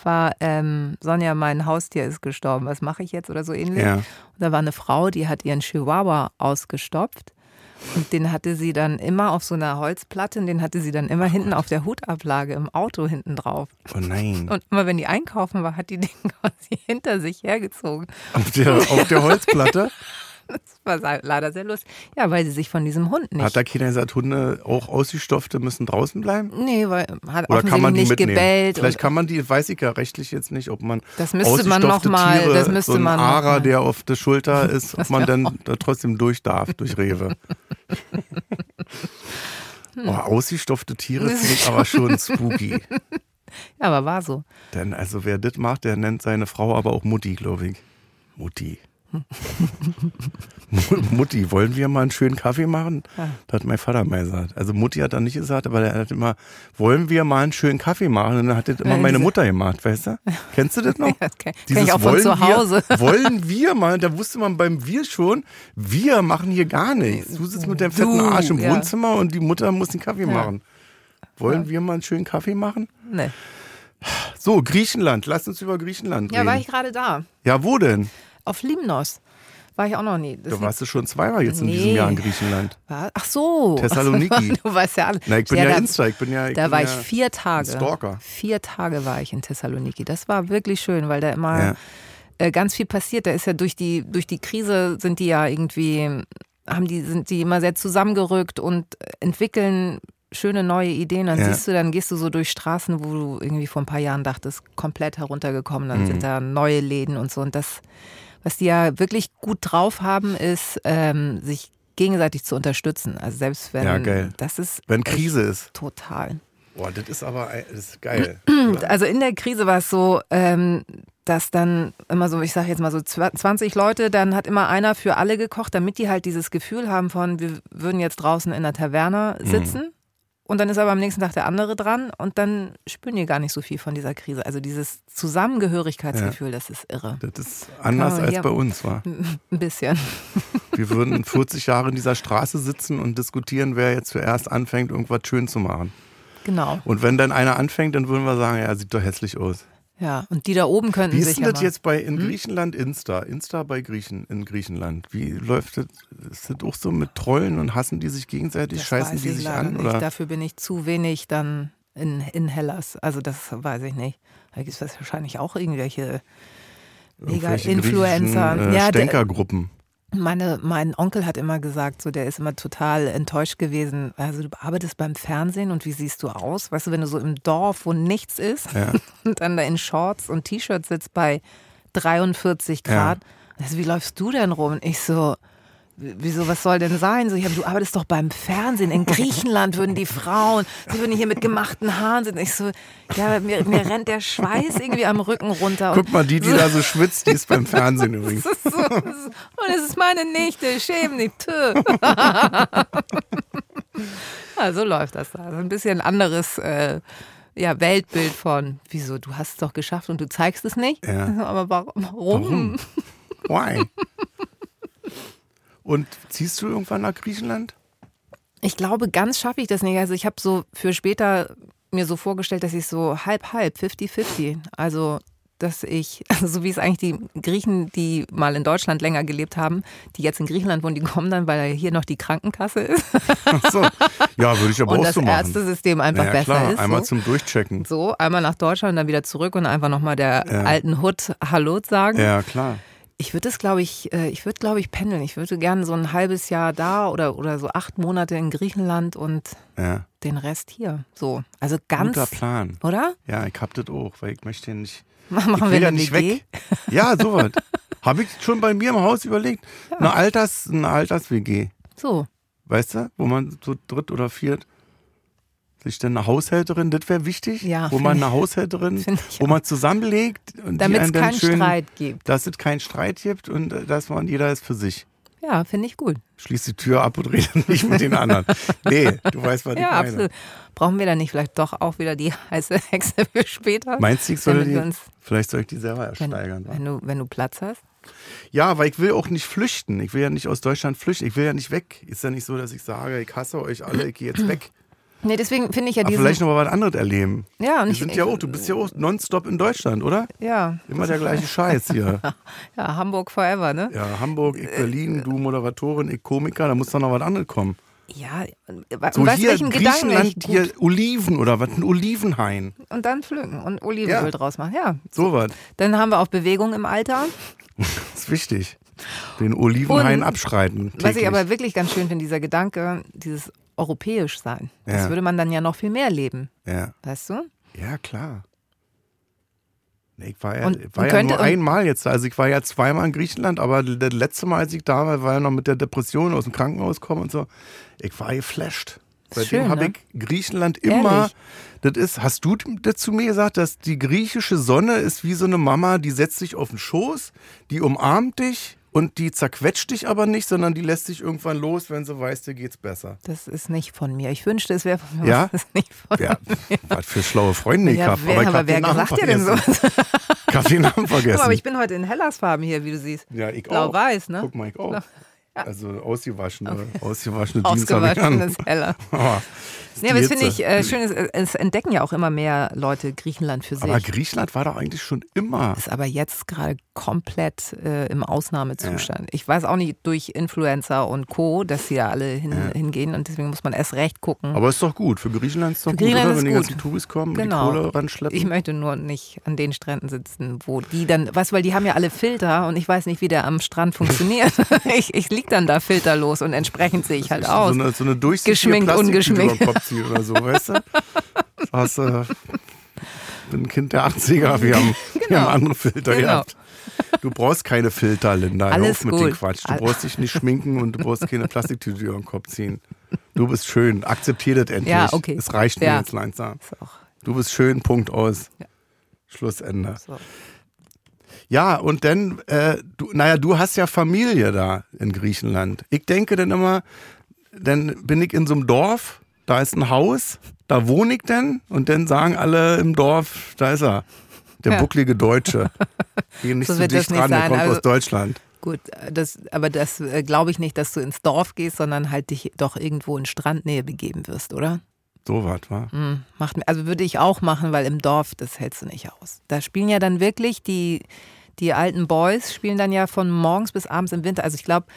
war ähm, Sonja, mein Haustier ist gestorben. Was mache ich jetzt oder so ähnlich? Ja. Und da war eine Frau, die hat ihren Chihuahua ausgestopft. Und den hatte sie dann immer auf so einer Holzplatte und den hatte sie dann immer hinten auf der Hutablage im Auto hinten drauf. Oh nein. Und immer wenn die einkaufen war, hat die den quasi hinter sich hergezogen. Auf der, auf der Holzplatte Das war leider sehr lustig. Ja, weil sie sich von diesem Hund nicht. hat da keiner gesagt, Hunde auch ausgestopfte müssen draußen bleiben? nee, weil hat Oder kann man die nicht mitnehmen? gebellt. Vielleicht kann man die, weiß ich ja rechtlich jetzt nicht, ob man Das müsste man noch ausgestopfte mal- Tiere, das müsste so ein man Ara, der auf der Schulter ist, ob man dann da trotzdem durch darf, durch Rewe. Oh, ausgestopfte Tiere ich aber schon spooky. Ja, aber war so. Denn also wer das macht, der nennt seine Frau aber auch Mutti, glaube ich. Mutti. Mu- Mutti, wollen wir mal einen schönen Kaffee machen? Das hat mein Vater mal gesagt. Also Mutti hat dann nicht gesagt, aber er hat immer, wollen wir mal einen schönen Kaffee machen? Und dann hat das immer Ja, meine Mutter gemacht, weißt du? Kennst du das noch? Kenn- kenn Dieses ich auch von wollen zu Hause. Wir, wollen wir mal, da wusste man beim Wir schon, wir machen hier gar nichts. Du sitzt mit deinem fetten Arsch im ja. Wohnzimmer und die Mutter muss den Kaffee machen. Wollen wir mal einen schönen Kaffee machen? Nee. So, Griechenland. Lass uns über Griechenland Ja, reden. war ich gerade da. ja, wo denn? Auf Limnos. War ich auch noch nie. Das Du warst du schon zweimal jetzt in Nee. diesem Jahr in Griechenland. war, ach so. Thessaloniki. Du weißt ja alles. Na, ich bin ja, da, Insta, ich bin ja. Ich Da bin war ja ich vier Tage. Stalker. Vier Tage war ich in Thessaloniki. Das war wirklich schön, weil da immer Ja. äh, ganz viel passiert. Da ist ja durch die, durch die Krise sind die ja irgendwie, haben die, sind die immer sehr zusammengerückt und entwickeln schöne neue Ideen. Dann Ja. siehst du, dann gehst du so durch Straßen, wo du irgendwie vor ein paar Jahren dachtest, komplett heruntergekommen. Dann Mhm. sind da neue Läden und so. Und das, was die ja wirklich gut drauf haben, ist, ähm, sich gegenseitig zu unterstützen. Also selbst wenn Ja, geil. das ist Wenn Krise ist. total. Boah, das ist aber das ist geil. Also in der Krise war es so, ähm, dass dann immer so, ich sage jetzt mal so 20 Leute, dann hat immer einer für alle gekocht, damit die halt dieses Gefühl haben von, wir würden jetzt draußen in der Taverne sitzen. Und dann ist aber am nächsten Tag der andere dran und dann spüren die gar nicht so viel von dieser Krise. Also dieses Zusammengehörigkeitsgefühl, das ist irre. Das ist anders Kann als bei uns, war. Ein bisschen. Wir würden 40 Jahre in dieser Straße sitzen und diskutieren, wer jetzt zuerst anfängt, irgendwas schön zu machen. Genau. Und wenn dann einer anfängt, dann würden wir sagen, ja, sieht doch hässlich aus. Ja. Und die da oben könnten Wie sich ist denn ja das mal- jetzt bei in Hm? Griechenland Insta? Insta bei Griechen in Griechenland. Wie läuft das? Ist das auch so mit Trollen und hassen die sich gegenseitig, Das scheißen die ich sich an? Nicht. Oder? Dafür bin ich zu wenig dann in, in Hellas. Also das weiß ich nicht. Da gibt es wahrscheinlich auch irgendwelche mega Influencer. Äh, ja, Stänkergruppen. Meine, mein Onkel hat immer gesagt, so der ist immer total enttäuscht gewesen. Also du arbeitest beim Fernsehen und wie siehst du aus? Weißt du, wenn du so im Dorf, wo nichts ist Ja. und dann da in Shorts und T-Shirts sitzt bei 43 Grad. Also, wie läufst du denn rum? Und ich so, wieso, was soll denn sein? So, ja, du arbeitest doch beim Fernsehen. In Griechenland würden die Frauen, sie würden hier mit gemachten Haaren sitzen. Ich so, ja, mir, mir rennt der Schweiß irgendwie am Rücken runter. Guck mal, die, die da so schwitzt, die ist beim Fernsehen übrigens. Das ist so, das ist, und es ist meine Nichte, schäm dich. Ja, so läuft das da. Also ein bisschen anderes äh, ja, Weltbild von, wieso, du hast es doch geschafft und du zeigst es nicht? Ja. Aber warum? warum? Why? Und ziehst du irgendwann nach Griechenland? Ich glaube, ganz schaffe ich das nicht. Also ich habe so für später mir so vorgestellt, dass ich so halb, halb, 50-50. Also dass ich, also so wie es eigentlich die Griechen, die mal in Deutschland länger gelebt haben, die jetzt in Griechenland wohnen, die kommen dann, weil hier noch die Krankenkasse ist Ach so. Ja, würde ich aber und auch das so machen. Ärztesystem einfach ja, besser klar, ist. einmal so. zum Durchchecken. so, einmal nach Deutschland, dann wieder zurück und einfach nochmal der Ja. alten Hut Hallo sagen. Ja, klar. Ich würde es, glaube ich, äh, ich würde, glaube ich, pendeln. Ich würde gerne so ein halbes Jahr da oder, oder so acht Monate in Griechenland und Ja. den Rest hier. So. Also ganz. Guter Plan. Oder? Ja, ich hab das auch, weil ich möchte ja nicht. Machen ich wir will ja eine nicht WG? weg. Ja, sowas. Habe ich schon bei mir im Haus überlegt. Eine Alters, eine Alters-WG. So. Weißt du? Wo man so dritt oder viert sich dann eine Haushälterin, das wäre wichtig. Ja, wo man ich- eine Haushälterin, ich wo man zusammenlegt und Damit es keinen schön, Streit gibt. dass es keinen Streit gibt und äh, dass man jeder ist für sich. Ja, finde ich gut. Schließt die Tür ab und redet nicht mit den anderen. Nee, du weißt, was ich Ja, meine. absolut. Brauchen wir dann nicht vielleicht doch auch wieder die heiße Hexe für später? Meinst du, ich soll die, vielleicht soll ich die selber Wenn, ersteigern? wa? wenn, du, wenn du Platz hast. Ja, weil ich will auch nicht flüchten. Ich will ja nicht aus Deutschland flüchten. Ich will ja nicht weg. Ist ja nicht so, dass ich sage, ich hasse euch alle, ich gehe jetzt weg. Nee, deswegen finde ich ja Aber diesen. vielleicht noch mal was anderes erleben. ja, und ich, sind ja auch, du bist ja auch nonstop in Deutschland, oder? ja, Immer der gleiche Scheiß hier. ja, Hamburg forever, ne? Ja, Hamburg, ich Berlin, du Moderatorin, ich Komiker, da muss doch noch was anderes kommen. Ja, So du, hier welchen Gedanken Griechenland, ich hier Oliven oder was, ein Olivenhain. und dann pflücken und Olivenöl Ja. draus machen. Ja, So was. dann haben wir auch Bewegung im Alter. Das ist wichtig. Den Olivenhain Und abschreiten. Was ich täglich. aber wirklich ganz schön finde, dieser Gedanke, dieses europäisch sein. Das Ja. würde man dann ja noch viel mehr leben, Ja. weißt du? Ja, klar. Ich war ja, Und- war ja nur einmal jetzt. Also ich war ja zweimal in Griechenland, aber das letzte Mal, als ich da war, war ja noch mit der Depression aus dem Krankenhaus kommen und so. Ich war geflasht. Das Seitdem habe ne? ich Griechenland immer. Ehrlich? Das ist, hast du das zu mir gesagt, dass die griechische Sonne ist wie so eine Mama, die setzt sich auf den Schoß, die umarmt dich und die zerquetscht dich aber nicht, sondern die lässt dich irgendwann los, wenn sie weiß, dir geht's besser. Das ist nicht von mir. Ich wünschte, es wäre von mir. Ja? Das ist nicht von Ja, was für schlaue Freunde ich Ja, habe. Aber aber wer gesagt dir denn vergessen. sowas? Ich habe den Namen Guck vergessen. mal, aber ich bin heute in Hellasfarben hier, wie du siehst. ja, ich auch. Blau-weiß, ne? Guck mal, ich auch. Blau- Also ausgewaschene, ausgewaschene Jeans habe ich an. heller. Aber, Nee, aber das finde ich äh, schön. Es, entdecken ja auch immer mehr Leute Griechenland für sich. aber Griechenland war doch eigentlich schon immer. ist aber jetzt gerade komplett äh, im Ausnahmezustand. Ich weiß auch nicht durch Influencer und Co., dass sie da alle hin, hingehen und deswegen muss man erst recht gucken. Aber ist doch gut. Für Griechenland ist doch Für gut, Griechenland oder? Wenn die ganzen Touris kommen Genau. und die Kohle ranschleppen. ich möchte nur nicht an den Stränden sitzen, wo die dann, weißt du, weil die haben ja alle Filter und ich weiß nicht, wie der am Strand funktioniert. ich, ich lieg dann da filterlos und entsprechend sehe ich halt so aus. eine, so eine durchsichtige Geschminkt, ungeschminkt. oder so, weißt du? Hast du bin ein Kind der 80er, wir haben, wir haben andere Filter Genau. gehabt. Du brauchst keine Filter, Linda. Hör Alles auf mit dem gut. Quatsch. Du brauchst dich nicht schminken und du brauchst keine Plastiktüte über den Kopf ziehen. Du bist schön. Akzeptier das endlich. Ja, okay. Es reicht mir Ja. jetzt langsam. Du bist schön, Punkt aus. Ja. Schlussende. so. Ja, und dann, äh, du, naja, du hast ja Familie da in Griechenland. Ich denke dann immer, dann bin ich in so einem Dorf, da ist ein Haus, da wohne ich dann und dann sagen alle im Dorf, da ist er, der Ja. bucklige Deutsche. Geh nicht So wird dicht dran, der kommt Also- aus Deutschland. Gut, das, aber das äh, glaube ich nicht, dass du ins Dorf gehst, sondern halt dich doch irgendwo in Strandnähe begeben wirst, oder? So was, wa? Hm, macht, also würde ich auch machen, weil im Dorf, das hältst du nicht aus. Da spielen ja dann wirklich die, die alten Boys, spielen dann ja von morgens bis abends im Winter. Also ich glaube,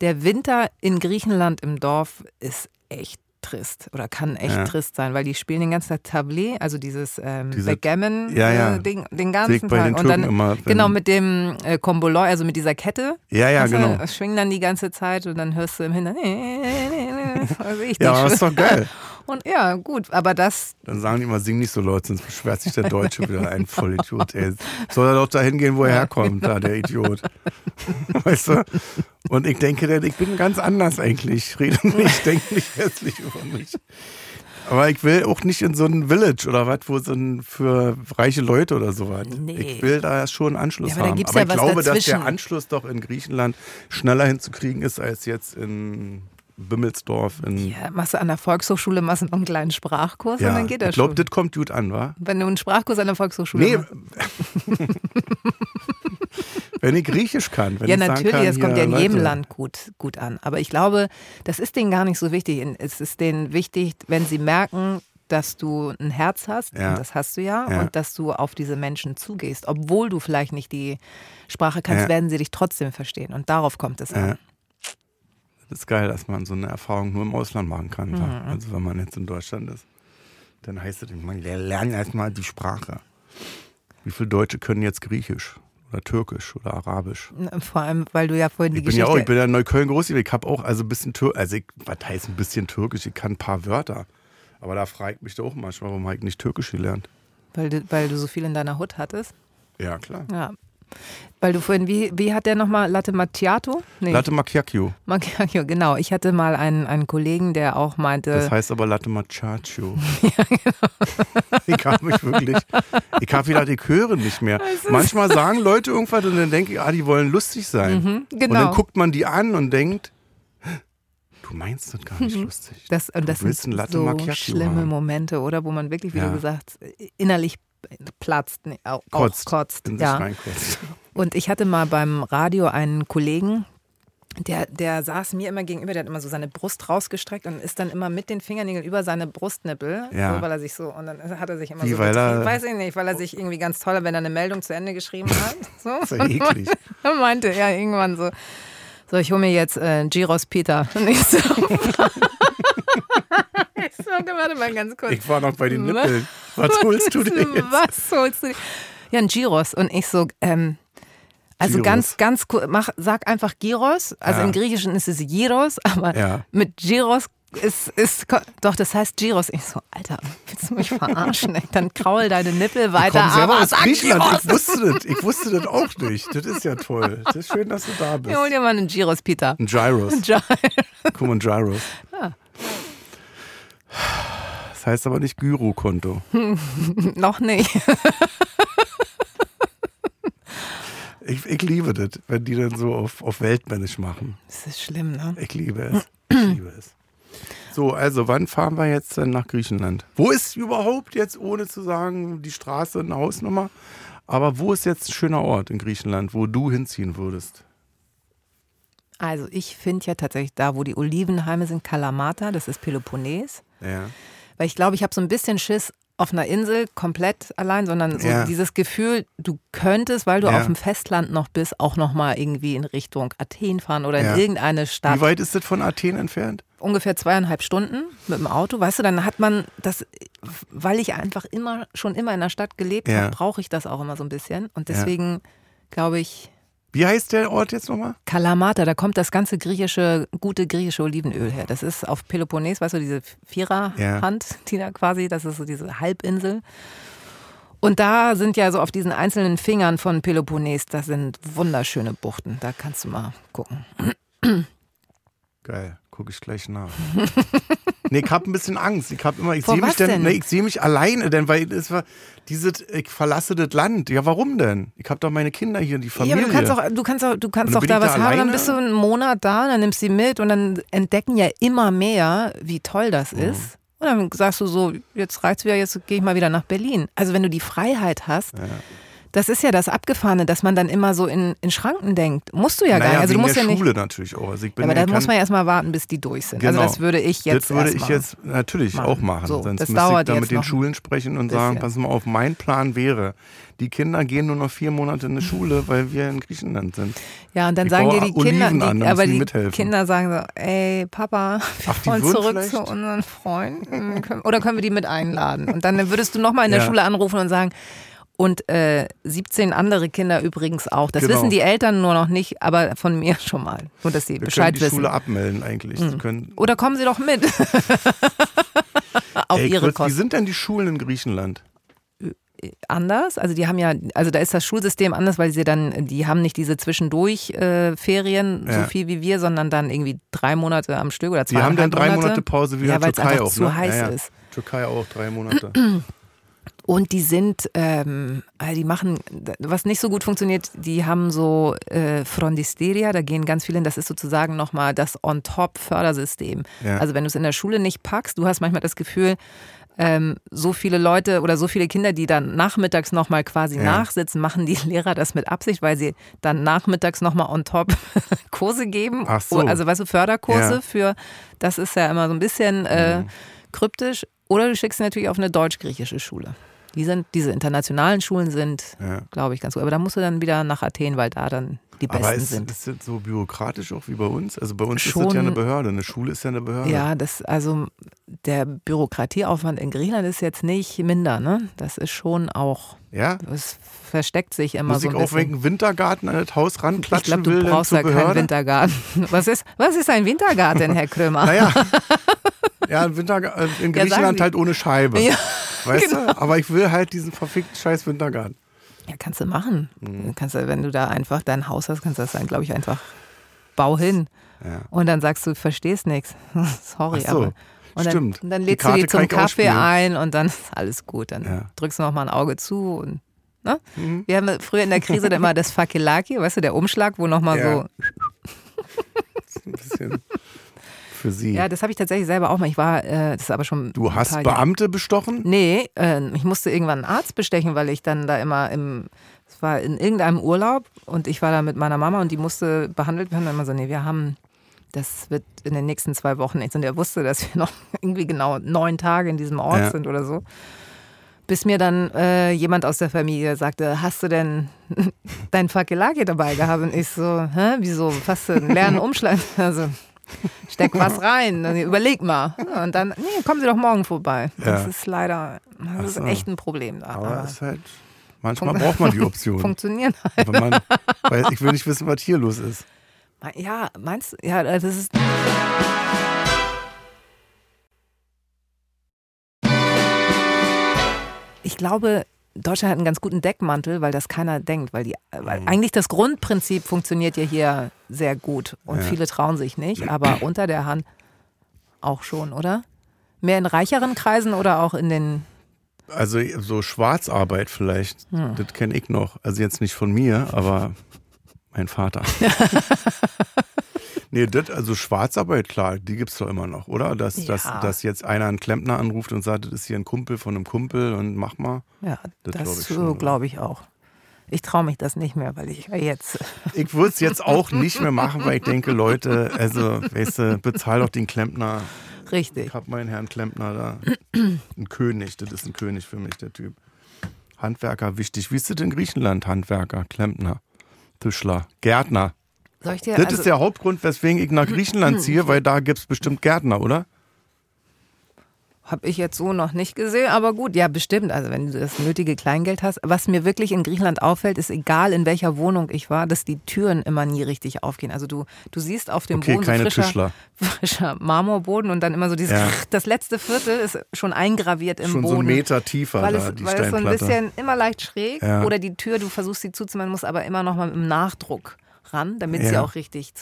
der Winter in Griechenland im Dorf ist echt trist oder kann echt Ja. trist sein, weil die spielen den ganzen Tag Tablé, also dieses ähm, Diese- Backgammon Ja, ja. Äh, Ding, den ganzen Tag. den Und dann, immer. genau, mit dem äh, Komboloi, also mit dieser Kette. Ja, ja, Weißt du, genau. Schwingen dann die ganze Zeit und dann hörst du im Hintergrund. Ja, aber ist doch geil. Und ja, gut, aber das, Dann sagen die immer, sing nicht so laut, sonst beschwert sich der Deutsche wieder ein Vollidiot. Ey. Soll er doch dahin gehen, wo er herkommt, da, der Idiot. Weißt du? Und ich denke, ich bin ganz anders eigentlich. Ich rede nicht, denke nicht hässlich über mich. Aber ich will auch nicht in so ein Village oder was, wo so ein für reiche Leute oder sowas. Nee. Ich will da schon Anschluss Ja, aber haben. aber ja ich glaube, dass dazwischen. der Anschluss doch in Griechenland schneller hinzukriegen ist als jetzt in Bimmelsdorf. In, ja, machst du an der Volkshochschule, machst du noch einen kleinen Sprachkurs und dann geht das ich glaube, schon. das kommt gut an, wa? Wenn du einen Sprachkurs an der Volkshochschule Nee, machst. wenn ich Griechisch kann. Wenn Ja, ich natürlich, kann, das kommt ja in jedem Leute, Land gut, gut an. Aber ich glaube, das ist denen gar nicht so wichtig. Es ist denen wichtig, wenn sie merken, dass du ein Herz hast, Ja. das hast du ja, Ja. und dass du auf diese Menschen zugehst. Obwohl du vielleicht nicht die Sprache kannst, Ja. werden sie dich trotzdem verstehen. Und darauf kommt es Ja. an. Das ist geil, dass man so eine Erfahrung nur im Ausland machen kann. Mhm. Also wenn man jetzt in Deutschland ist, dann heißt es, man lernt erstmal die Sprache. Wie viele Deutsche können jetzt Griechisch? Oder Türkisch oder Arabisch. Vor allem, weil du ja vorhin die Ich bin Geschichte... ja auch, ich bin ja in Neukölln groß, ich habe auch also ein bisschen Türkisch, also ich, was heißt ein bisschen Türkisch? Ich kann ein paar Wörter. Aber da fragt mich doch auch manchmal, warum habe ich nicht Türkisch gelernt? weil, du, weil du so viel in deiner Hut hattest. Ja, klar. Ja. Weil du vorhin, wie, wie hat der nochmal, Latte Macchiato? Nee, Latte Macchiato. Macchiato, genau. Ich hatte mal einen, einen Kollegen, der auch meinte, Das heißt aber Latte Macchiato. Ich habe mich wirklich, ich habe gedacht, ich höre nicht mehr. Manchmal sagen Leute irgendwas und dann denke ich, ah, die wollen lustig sein. Mhm, Und genau. dann guckt man die an und denkt, du meinst das gar nicht lustig. Das, und das Du willst sind so schlimme haben. Momente, oder? Wo man wirklich, wie Ja. du gesagt innerlich platzt, nee, auch Kotzt. kotzt. Ja. Und ich hatte mal beim Radio einen Kollegen, der, der saß mir immer gegenüber, der hat immer so seine Brust rausgestreckt und ist dann immer mit den Fingernägeln über seine Brustnippel, Ja. so, weil er sich so, und dann hat er sich immer Wie, so weil er- weiß ich nicht, weil er sich irgendwie ganz toll, wenn er eine Meldung zu Ende geschrieben hat. So. Ja eklig. Dann meinte er irgendwann so, so ich hole mir jetzt äh, Giros Peter. Und so, ich so, warte mal ganz kurz. Ich war noch bei den Nippeln. Was holst du jetzt? Was holst du dir? Ja, ein Giros. Und ich so, ähm, also Gyros. ganz, ganz cool, mach, sag einfach Gyros. Also Ja. im Griechischen ist es Gyros, aber Ja. mit Gyros ist, ist, doch, das heißt Gyros. Ich so, Alter, willst du mich verarschen? ey? Dann kraul deine Nippel weiter, Komm selber aber aus Griechenland. Gyros. Ich wusste das. Ich wusste das auch nicht. Das ist ja toll. Das ist schön, dass du da bist. Ja, hol dir mal einen Gyros, Peter. Ein Gyros. Gyros. Guck mal, ein Gyros. Ah. Das heißt aber nicht Gyrokonto. Noch nicht. Ich, ich liebe das, wenn die dann so auf, auf Weltmännisch machen. Das ist schlimm, ne? Ich liebe es. Ich liebe es. So, also wann fahren wir jetzt denn nach Griechenland? Wo ist überhaupt jetzt, ohne zu sagen, die Straße eine Hausnummer, aber wo ist jetzt ein schöner Ort in Griechenland, wo du hinziehen würdest? Also ich finde ja tatsächlich da, wo die Olivenheime sind, Kalamata, das ist Peloponnes. Ja. Weil ich glaube, ich habe so ein bisschen Schiss auf einer Insel komplett allein, sondern so Ja. dieses Gefühl, du könntest, weil du Ja. auf dem Festland noch bist, auch noch mal irgendwie in Richtung Athen fahren oder Ja. in irgendeine Stadt. Wie weit ist das von Athen entfernt? Ungefähr zweieinhalb Stunden mit dem Auto. Weißt du, dann hat man das, weil ich einfach immer schon immer in der Stadt gelebt Ja. habe, brauche ich das auch immer so ein bisschen. Und Ja. deswegen glaube ich, Wie heißt der Ort jetzt nochmal? Kalamata, da kommt das ganze griechische, gute griechische Olivenöl her. Das ist auf Peloponnes, weißt du, diese Viererhand, die da quasi, das ist so diese Halbinsel. Und da sind ja so auf diesen einzelnen Fingern von Peloponnes, das sind wunderschöne Buchten. Da kannst du mal gucken. Geil, gucke ich gleich nach. nee, ich hab ein bisschen Angst. Ich hab immer, ich sehe mich denn? nee, ich sehe mich alleine, denn weil es war dieses, ich verlasse das Land. Ja, warum denn? Ich habe doch meine Kinder hier, die Familie. Ja, aber du kannst auch, du kannst auch, du kannst dann da was da haben, dann bist du einen Monat da, dann nimmst du sie mit und dann entdecken ja immer mehr, wie toll das Mhm. ist. Und dann sagst du so, jetzt reicht's wieder, jetzt gehe ich mal wieder nach Berlin. Also wenn du die Freiheit hast, das ist ja das Abgefahrene, dass man dann immer so in, in Schranken denkt. Musst du ja gar naja, nicht. Also du musst der ja nicht. Schule natürlich auch. Also Ja, aber da muss man ja erstmal warten, bis die durch sind. Genau. Also das würde ich jetzt Das würde ich jetzt natürlich machen. auch machen. So, Sonst das müsste ich dauert da jetzt mit den Schulen sprechen und sagen, bisschen. pass mal auf, mein Plan wäre, die Kinder gehen nur noch vier Monate in die Schule, weil wir in Griechenland sind. Ja, und dann Ich sagen dir die Kinder, die, an, dann aber die mithelfen. Kinder sagen so, ey Papa, wir Ach, wollen zurück vielleicht- zu unseren Freunden. Oder können wir die mit einladen? Und dann würdest du nochmal in der Ja. Schule anrufen und sagen, und äh, 17 andere Kinder übrigens auch. Das Genau. wissen die Eltern nur noch nicht, aber von mir schon mal. Nur, dass sie Wir Bescheid können die wissen. Schule abmelden eigentlich. Mhm. Die können, Oder kommen sie doch mit. Auf Ey, ihre kurz, wie Kosten. sind denn die Schulen in Griechenland? anders. Also die haben ja, also da ist das Schulsystem anders, weil sie dann, die haben nicht diese Zwischendurch-Ferien, äh, Ferien, so Ja. viel wie wir, sondern dann irgendwie drei Monate am Stück oder Die zwei haben dann drei Monate Pause wie Ja, in der Türkei auch. zu ne? heiß ja, ja. ist. Türkei auch, drei Monate. Und die sind, ähm, also die machen, was nicht so gut funktioniert, die haben so äh, Frondisteria, da gehen ganz viele hin, das ist sozusagen nochmal das On-Top-Fördersystem. Ja. Also wenn du es in der Schule nicht packst, du hast manchmal das Gefühl, ähm, so viele Leute oder so viele Kinder, die dann nachmittags nochmal quasi Ja. nachsitzen, machen die Lehrer das mit Absicht, weil sie dann nachmittags nochmal on top Kurse geben. Ach so. Also weißt du, Förderkurse Ja. für, das ist ja immer so ein bisschen äh, Mhm. kryptisch. Oder du schickst sie natürlich auf eine deutsch-griechische Schule. Die sind, diese internationalen Schulen sind, Ja. glaube ich, ganz gut. Aber da musst du dann wieder nach Athen, weil da dann die besten Aber ist, sind. ist das so bürokratisch auch wie bei uns? Also bei uns ist Schon. das ja eine Behörde. Eine Schule ist ja eine Behörde. Ja, das, also der Bürokratieaufwand in Griechenland ist jetzt nicht minder, ne? Das ist schon auch, Ja? es versteckt sich immer Muss so ich ein auch bisschen. wegen Wintergarten an das Haus Ich ranklatschen glaube, will, du brauchst ja keinen? Wintergarten. Was ist, was ist ein Wintergarten, Herr Krömer? Naja. Ja, ein Wintergarten in Ja, sagen Griechenland Sie. halt ohne Scheibe. Ja, weißt genau. du? Aber ich will halt diesen verfickten scheiß Wintergarten. Ja, kannst du machen. Mhm. Kannst du, wenn du da einfach dein Haus hast, kannst du das dann, glaube ich, einfach bau hin. Ja. Und dann sagst du, verstehst nichts. Sorry, so, aber. Und dann, stimmt. Und dann lädst du die zum Kaffee ein und dann ist alles gut. Dann Ja. drückst du noch mal ein Auge zu. Und, ne? Mhm. Wir haben früher in der Krise dann immer das Fakilaki, weißt du, der Umschlag, wo nochmal Ja. so. Ein bisschen für sie. Ja, das habe ich tatsächlich selber auch mal. Ich war, äh, das ist aber schon. du hast Jahre- Beamte bestochen? Nee, äh, ich musste irgendwann einen Arzt bestechen, weil ich dann da immer im, es war in irgendeinem Urlaub und ich war da mit meiner Mama und die musste behandelt werden. Und immer so, nee, wir haben, das wird in den nächsten zwei Wochen nichts. Und er wusste, dass wir noch irgendwie genau neun Tage in diesem Ort Ja. sind oder so. Bis mir dann äh, jemand aus der Familie sagte, hast du denn dein Fakelaki dabei gehabt? Und ich so, hä, wieso, was, einen leeren Umschlag? Also, steck was rein, dann überleg mal. Und dann, nee, kommen Sie doch morgen vorbei. Das Ja. ist leider, das ist so. echt ein Problem da. Aber es ist halt, manchmal Fun- braucht man die Option. funktionieren halt. Man, weil ich will nicht wissen, was hier los ist. Ja, meinst du? Ja, das ist. Ich glaube, Deutschland hat einen ganz guten Deckmantel, weil das keiner denkt, weil die, weil eigentlich das Grundprinzip funktioniert ja hier sehr gut und Ja. viele trauen sich nicht, aber unter der Hand auch schon, oder? Mehr in reicheren Kreisen oder auch in den Also so Schwarzarbeit vielleicht, Hm. das kenne ich noch. Also jetzt nicht von mir, aber mein Vater. nee, das, also Schwarzarbeit, klar, die gibt's doch immer noch, oder? Dass, dass, Ja. dass jetzt einer einen Klempner anruft und sagt, das ist hier ein Kumpel von einem Kumpel und mach mal. Ja, Das das, glaub ich oder? glaube ich auch. Ich traue mich das nicht mehr, weil ich jetzt. Ich würde es jetzt auch nicht mehr machen, weil ich denke, Leute, also, weißt du, bezahl doch den Klempner. Richtig. Ich hab meinen Herrn Klempner da. Ein König, das ist ein König für mich, der Typ. Handwerker wichtig. Wie ist das in Griechenland? Handwerker, Klempner, Tischler, Gärtner. Soll ich dir Das also, ist der Hauptgrund, weswegen ich nach Griechenland ziehe, weil da gibt es bestimmt Gärtner, oder? Habe ich jetzt so noch nicht gesehen, aber gut, ja, bestimmt. Also, wenn du das nötige Kleingeld hast. Was mir wirklich in Griechenland auffällt, ist egal in welcher Wohnung ich war, dass die Türen immer nie richtig aufgehen. Also, du, du siehst auf dem Okay, Boden so frischer, Tischler. frischer Marmorboden und dann immer so dieses. Ja. Das letzte Viertel ist schon eingraviert im Schon Boden. so einen Meter tiefer weil da, es, die weil es so ein bisschen immer leicht schräg Ja. oder die Tür, du versuchst sie zuzumachen, musst aber immer noch mal mit dem Nachdruck ran, damit sie Ja. auch richtig.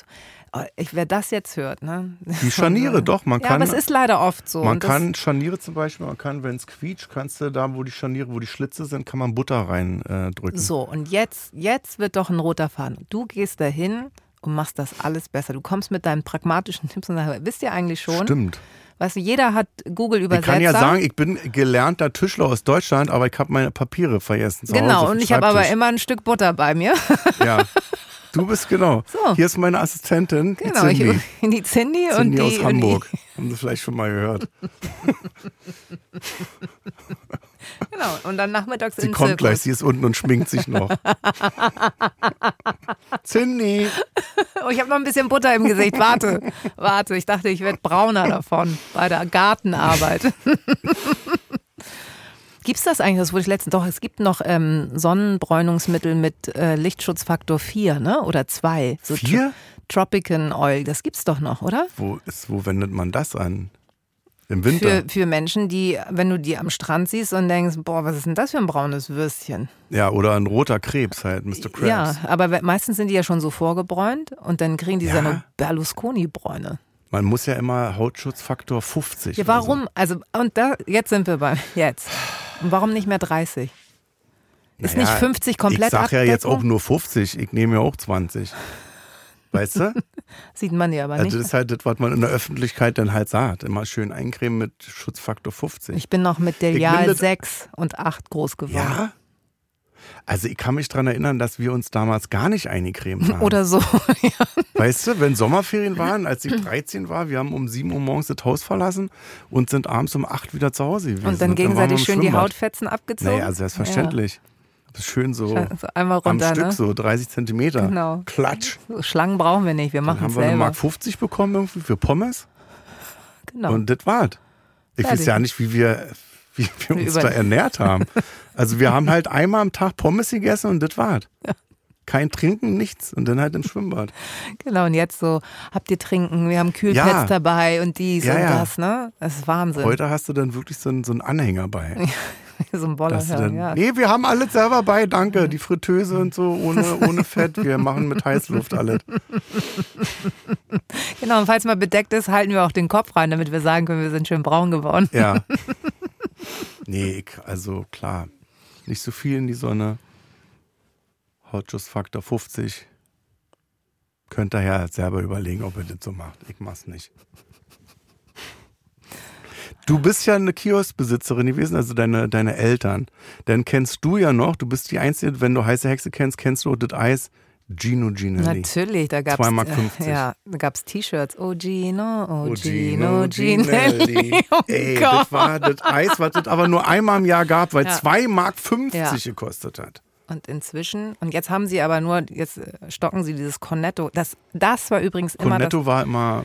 Oh, Ich, wer das jetzt hört, ne? Die Scharniere, doch, man Ja, kann. aber es ist leider oft so. Man kann Scharniere zum Beispiel, man kann, wenn es quietscht, kannst du da, wo die Scharniere, wo die Schlitze sind, kann man Butter reindrücken. Äh. So, und jetzt, jetzt wird doch ein roter Faden. Du gehst dahin und machst das alles besser. Du kommst mit deinen pragmatischen Tipps und sagst, wisst ihr eigentlich schon? Stimmt. Weißt du, jeder hat Google Ich Übersetzer. kann ja sagen, ich bin gelernter Tischler aus Deutschland, aber ich habe meine Papiere vergessen. Hause Genau, und ich habe aber immer ein Stück Butter bei mir. Ja. Du bist genau. So. Hier ist meine Assistentin. die Genau, Cindy. ich, die Cindy, und Cindy die. aus und Hamburg. Haben Sie vielleicht schon mal gehört. Die, genau, und dann nachmittags Sie im kommt Zirkus. gleich, sie ist unten und schminkt sich noch. Cindy. Oh, ich habe noch ein bisschen Butter im Gesicht. Warte, warte. Ich dachte, ich werde brauner davon bei der Gartenarbeit. Gibt's das eigentlich? Das wurde ich letztens. Doch, es gibt noch ähm, Sonnenbräunungsmittel mit äh, Lichtschutzfaktor 4, ne? Oder 2. So Vier? Tropican Oil. Das gibt's doch noch, oder? Wo, ist, wo wendet man das an? Im Winter? Für, für Menschen, die, wenn du die am Strand siehst und denkst, boah, was ist denn das für ein braunes Würstchen? ja, oder ein roter Krebs halt, Mr. Krabs. Ja, aber meistens sind die ja schon so vorgebräunt und dann kriegen die so Ja. eine Berlusconi-Bräune. Man muss ja immer Hautschutzfaktor 50. Ja, so. warum? Also, und da, jetzt sind wir beim, jetzt. Und warum nicht mehr 30? Ist Naja, nicht 50 komplett Ich sag ja jetzt auch nur 50, ich nehme ja auch 20. Weißt du? Sieht man ja aber Also nicht. das ist halt das, was man in der Öffentlichkeit dann halt sagt. Immer schön eincremen mit Schutzfaktor 50. Ich bin noch mit Delial bin das- 6 und 8 groß geworden. ja? Also ich kann mich daran erinnern, dass wir uns damals gar nicht eingecremt haben. Oder so. ja. Weißt du, wenn Sommerferien waren, als ich 13 war, wir haben um 7 Uhr morgens das Haus verlassen und sind abends um 8 wieder zu Hause gewesen. Und dann wir gegenseitig schön die. Hautfetzen abgezogen. Naja, selbstverständlich. Das ist schön so Ja. So einmal am runter, Stück, ne? so 30 Zentimeter. Genau. Klatsch. So Schlangen brauchen wir nicht, wir Dann machen haben es wir eine selber. Mark 50 bekommen irgendwie für Pommes Genau. und das war's. Ich weiß Fertig. ja nicht, wie wir, wie wir uns da ernährt haben. Also wir haben halt einmal am Tag Pommes gegessen und das war's. Kein Trinken, nichts. Und dann halt im Schwimmbad. Genau, und jetzt so, habt ihr trinken, wir haben Kühlpads Ja. dabei und dies Ja, und das, ne? Das ist Wahnsinn. Heute hast du dann wirklich so einen, so einen Anhänger bei. so ein Boller, Dass du ja, dann, ja. Nee, wir haben alles selber bei, danke. Die Fritteuse und so, ohne, ohne Fett. Wir machen mit Heißluft alles. Genau, und falls mal bedeckt ist, halten wir auch den Kopf rein, damit wir sagen können, wir sind schön braun geworden. Ja. Nee, also klar. Nicht so viel in die Sonne. Hautschussfaktor 50. Könnt ihr ja selber überlegen, ob ihr das so macht. Ich mach's nicht. Du bist ja eine Kioskbesitzerin gewesen, also deine, deine Eltern. Dann kennst du ja noch, du bist die Einzige, wenn du heiße Hexe kennst, kennst du das Eis Gino Ginelli. Natürlich, da gab 2,50 es ja, T-Shirts. Oh Gino, oh, Oh, Gino, Ginelli. Oh Ey, Gott. das war das Eis, was es aber nur einmal im Jahr gab, weil Ja. 2 Mark 50 Ja. gekostet hat. Und inzwischen, und jetzt haben sie aber nur, jetzt äh, stocken sie dieses Cornetto. Das, das war übrigens immer das. Cornetto war immer.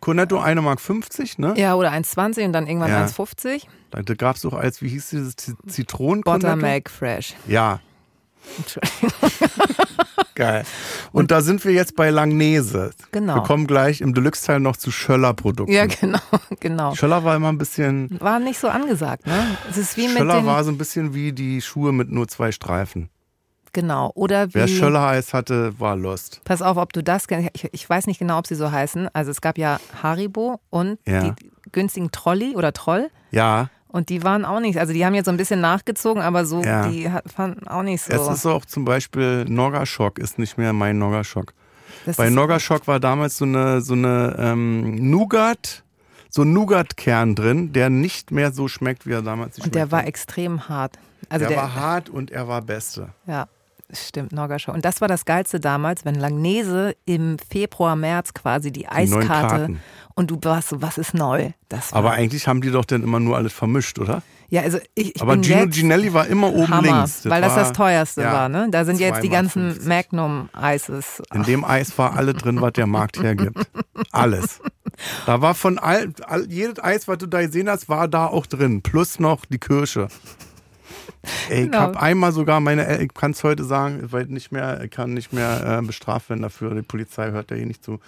Cornetto 1 Mark 50, ne? Ja, oder 1,20 und dann irgendwann Ja. 1,50. Da, da gab es doch als, wie hieß dieses Z- Zitronen-Cornetto? Buttermilk Fresh. Ja, Entschuldigung. geil. Und, da sind wir jetzt bei Langnese. Genau. Wir kommen gleich im Deluxe-Teil noch zu Schöller-Produkten. Ja, genau, genau. Schöller war immer ein bisschen. War nicht so angesagt, ne? Es ist wie mit Schöller den, war so ein bisschen wie die Schuhe mit nur zwei Streifen. genau, oder wie, Wer Schöller-Eis hatte, war lost. pass auf, ob du das kennst, ich, ich weiß nicht genau, ob sie so heißen, also es gab ja Haribo und Ja. die günstigen Trolli oder Troll Ja, und die waren auch nicht, also die haben jetzt so ein bisschen nachgezogen, aber so, Ja. die hat- fanden auch nicht so. es ist auch zum Beispiel Noggaschock ist nicht mehr mein Noggaschock. das Bei ist, Noggaschock war damals so eine, so eine ähm, Nougat, so ein Nougat-Kern drin, der nicht mehr so schmeckt, wie er damals und der war extrem hart. Also der, der, war hart und er war Beste. Ja, stimmt, Norgaschow. Und das war das Geilste damals, wenn Langnese im Februar, März quasi die Eiskarte und du warst so, was ist neu? Das Aber eigentlich haben die doch dann immer nur alles vermischt, oder? ja, also ich, ich Aber bin Gino Ginelli war immer oben Hammer, links. weil das das teuerste ja, war. Ne? Da sind jetzt die 2,50. ganzen Magnum-Eises. In dem Eis war alles drin, was der Markt hergibt. Alles. Da war von all, all jedes Eis, was du da gesehen hast, war da auch drin. Plus noch die Kirsche. Ey, ich Genau. habe einmal sogar meine, El- ich kann es heute sagen, weil nicht mehr, ich kann nicht mehr äh, bestraft werden dafür. Die Polizei hört ja hier nicht zu.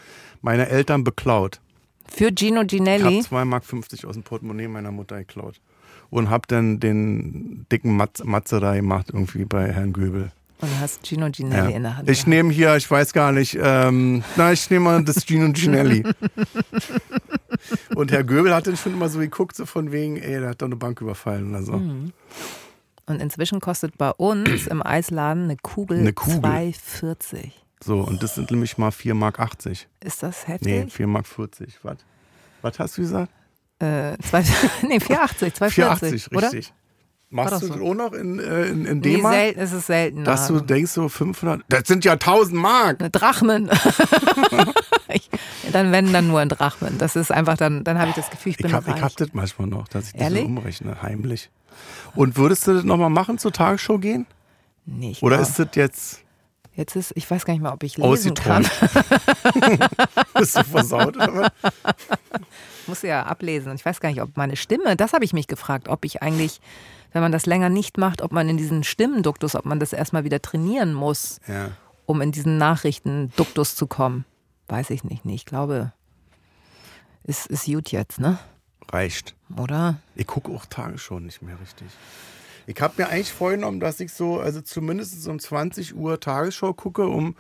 Meine Eltern beklaut. Für Gino Ich Ginelli. habe 2,50 Mark aus dem Portemonnaie meiner Mutter geklaut. Und habe dann den dicken Matze, Matze da gemacht, irgendwie bei Herrn Göbel. Und du hast Gino Ginelli Ja. in der Hand. Ich nehme hier, ich weiß gar nicht, ähm, na, ich nehme mal das Gino Ginelli. und Herr Göbel hat dann schon immer so geguckt, so von wegen, ey, der hat doch eine Bank überfallen oder so. Mhm. Und inzwischen kostet bei uns im Eisladen eine Kugel, Eine Kugel. 2,40. So, und das sind nämlich mal 4,80 Mark. Ist das Nee, heftig? 4,40 Mark. Was? Was hast du gesagt? Äh, zwei, nee, 4,80, 2,40, 4,80, oder? richtig. Machst du das so. auch noch in, äh, in, in Nee, D-Mark? selten, es ist selten. dass du denkst so 500, das sind ja 1000 Mark. Eine Drachmen. ich, dann wenn dann nur in Drachmen. Das ist einfach dann, dann habe ich das Gefühl, ich bin Ich hab, reich. ich hab das manchmal noch, dass ich das so umrechne, heimlich. Und würdest du das nochmal machen, zur Tagesschau gehen? nee, ich Oder glaub, ist das jetzt jetzt ist, ich weiß gar nicht mal, ob ich lesen ausgeträumt? kann. Bist du versaut? Oder muss ja ablesen. Und ich weiß gar nicht, ob meine Stimme, das habe ich mich gefragt, ob ich eigentlich, wenn man das länger nicht macht, ob man in diesen Stimmenduktus, ob man das erstmal wieder trainieren muss, Ja. um in diesen Nachrichtenduktus zu kommen. Weiß ich nicht. Nee, ich glaube, ist, ist gut jetzt, ne? Reicht. Oder? Ich gucke auch Tagesschau nicht mehr richtig. Ich habe mir eigentlich vorgenommen, dass ich so, also zumindest um 20 Uhr Tagesschau gucke, um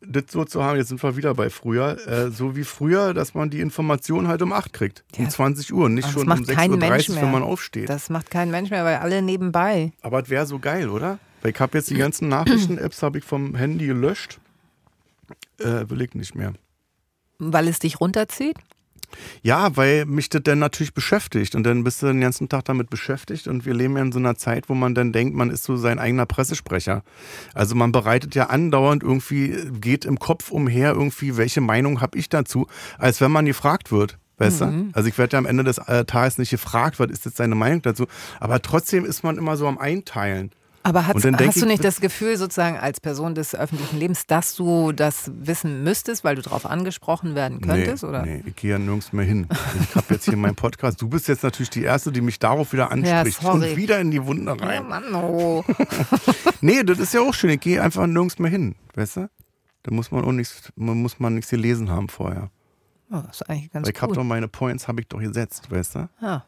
das so zu haben. Jetzt sind wir wieder bei früher. Äh, so wie früher, dass man die Information halt um 8 kriegt. Um Ja. 20 Uhr. Nicht schon um kein 6.30 Mensch Uhr, wenn man aufsteht. Das macht kein Mensch mehr, weil alle nebenbei. Aber es wäre so geil, oder? Weil ich habe jetzt die ganzen Nachrichten-Apps habe ich vom Handy gelöscht. Äh, will ich nicht mehr. Weil es dich runterzieht? Ja, weil mich das dann natürlich beschäftigt und dann bist du den ganzen Tag damit beschäftigt und wir leben ja in so einer Zeit, wo man dann denkt, man ist so sein eigener Pressesprecher. Also man bereitet ja andauernd irgendwie, geht im Kopf umher irgendwie, welche Meinung habe ich dazu, als wenn man gefragt wird. Weißt du? Also ich werde ja am Ende des äh, Tages nicht gefragt, was ist jetzt deine Meinung dazu, aber trotzdem ist man immer so am Einteilen. Aber hast, hast du ich- nicht das Gefühl, sozusagen als Person des öffentlichen Lebens, dass du das wissen müsstest, weil du darauf angesprochen werden könntest? nee, oder? nee, ich gehe ja nirgends mehr hin. Ich habe jetzt hier meinen Podcast. Du bist jetzt natürlich die Erste, die mich darauf wieder anspricht. sorry. und wieder in die Wunde Ja, rein. Mann, oh. Nee, das ist ja auch schön. Ich gehe einfach nirgends mehr hin. Weißt du? Da muss man auch nichts, man muss man nichts gelesen haben vorher. oh, das ist eigentlich ganz Weil ich habe doch meine Points, habe ich doch gesetzt, weißt du? ja.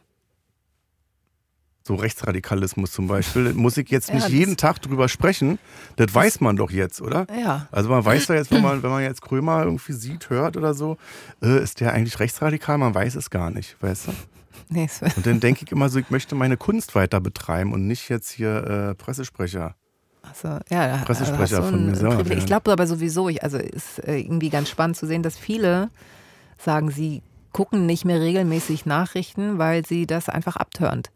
So Rechtsradikalismus zum Beispiel, muss ich jetzt Ja, nicht das- jeden Tag drüber sprechen. Das weiß man doch jetzt, oder? ja. Also man weiß ja jetzt, wenn man, wenn man jetzt Krömer irgendwie sieht, hört oder so, äh, ist der eigentlich rechtsradikal? Man weiß es gar nicht, weißt du? Nee, Und dann denke ich immer so, ich möchte meine Kunst weiter betreiben und nicht jetzt hier äh, Pressesprecher. Also, ja, Pressesprecher du von mir selber. Ich glaube aber sowieso, ich, also ist äh, irgendwie ganz spannend zu sehen, dass viele sagen, sie gucken nicht mehr regelmäßig Nachrichten, weil sie das einfach abturnt.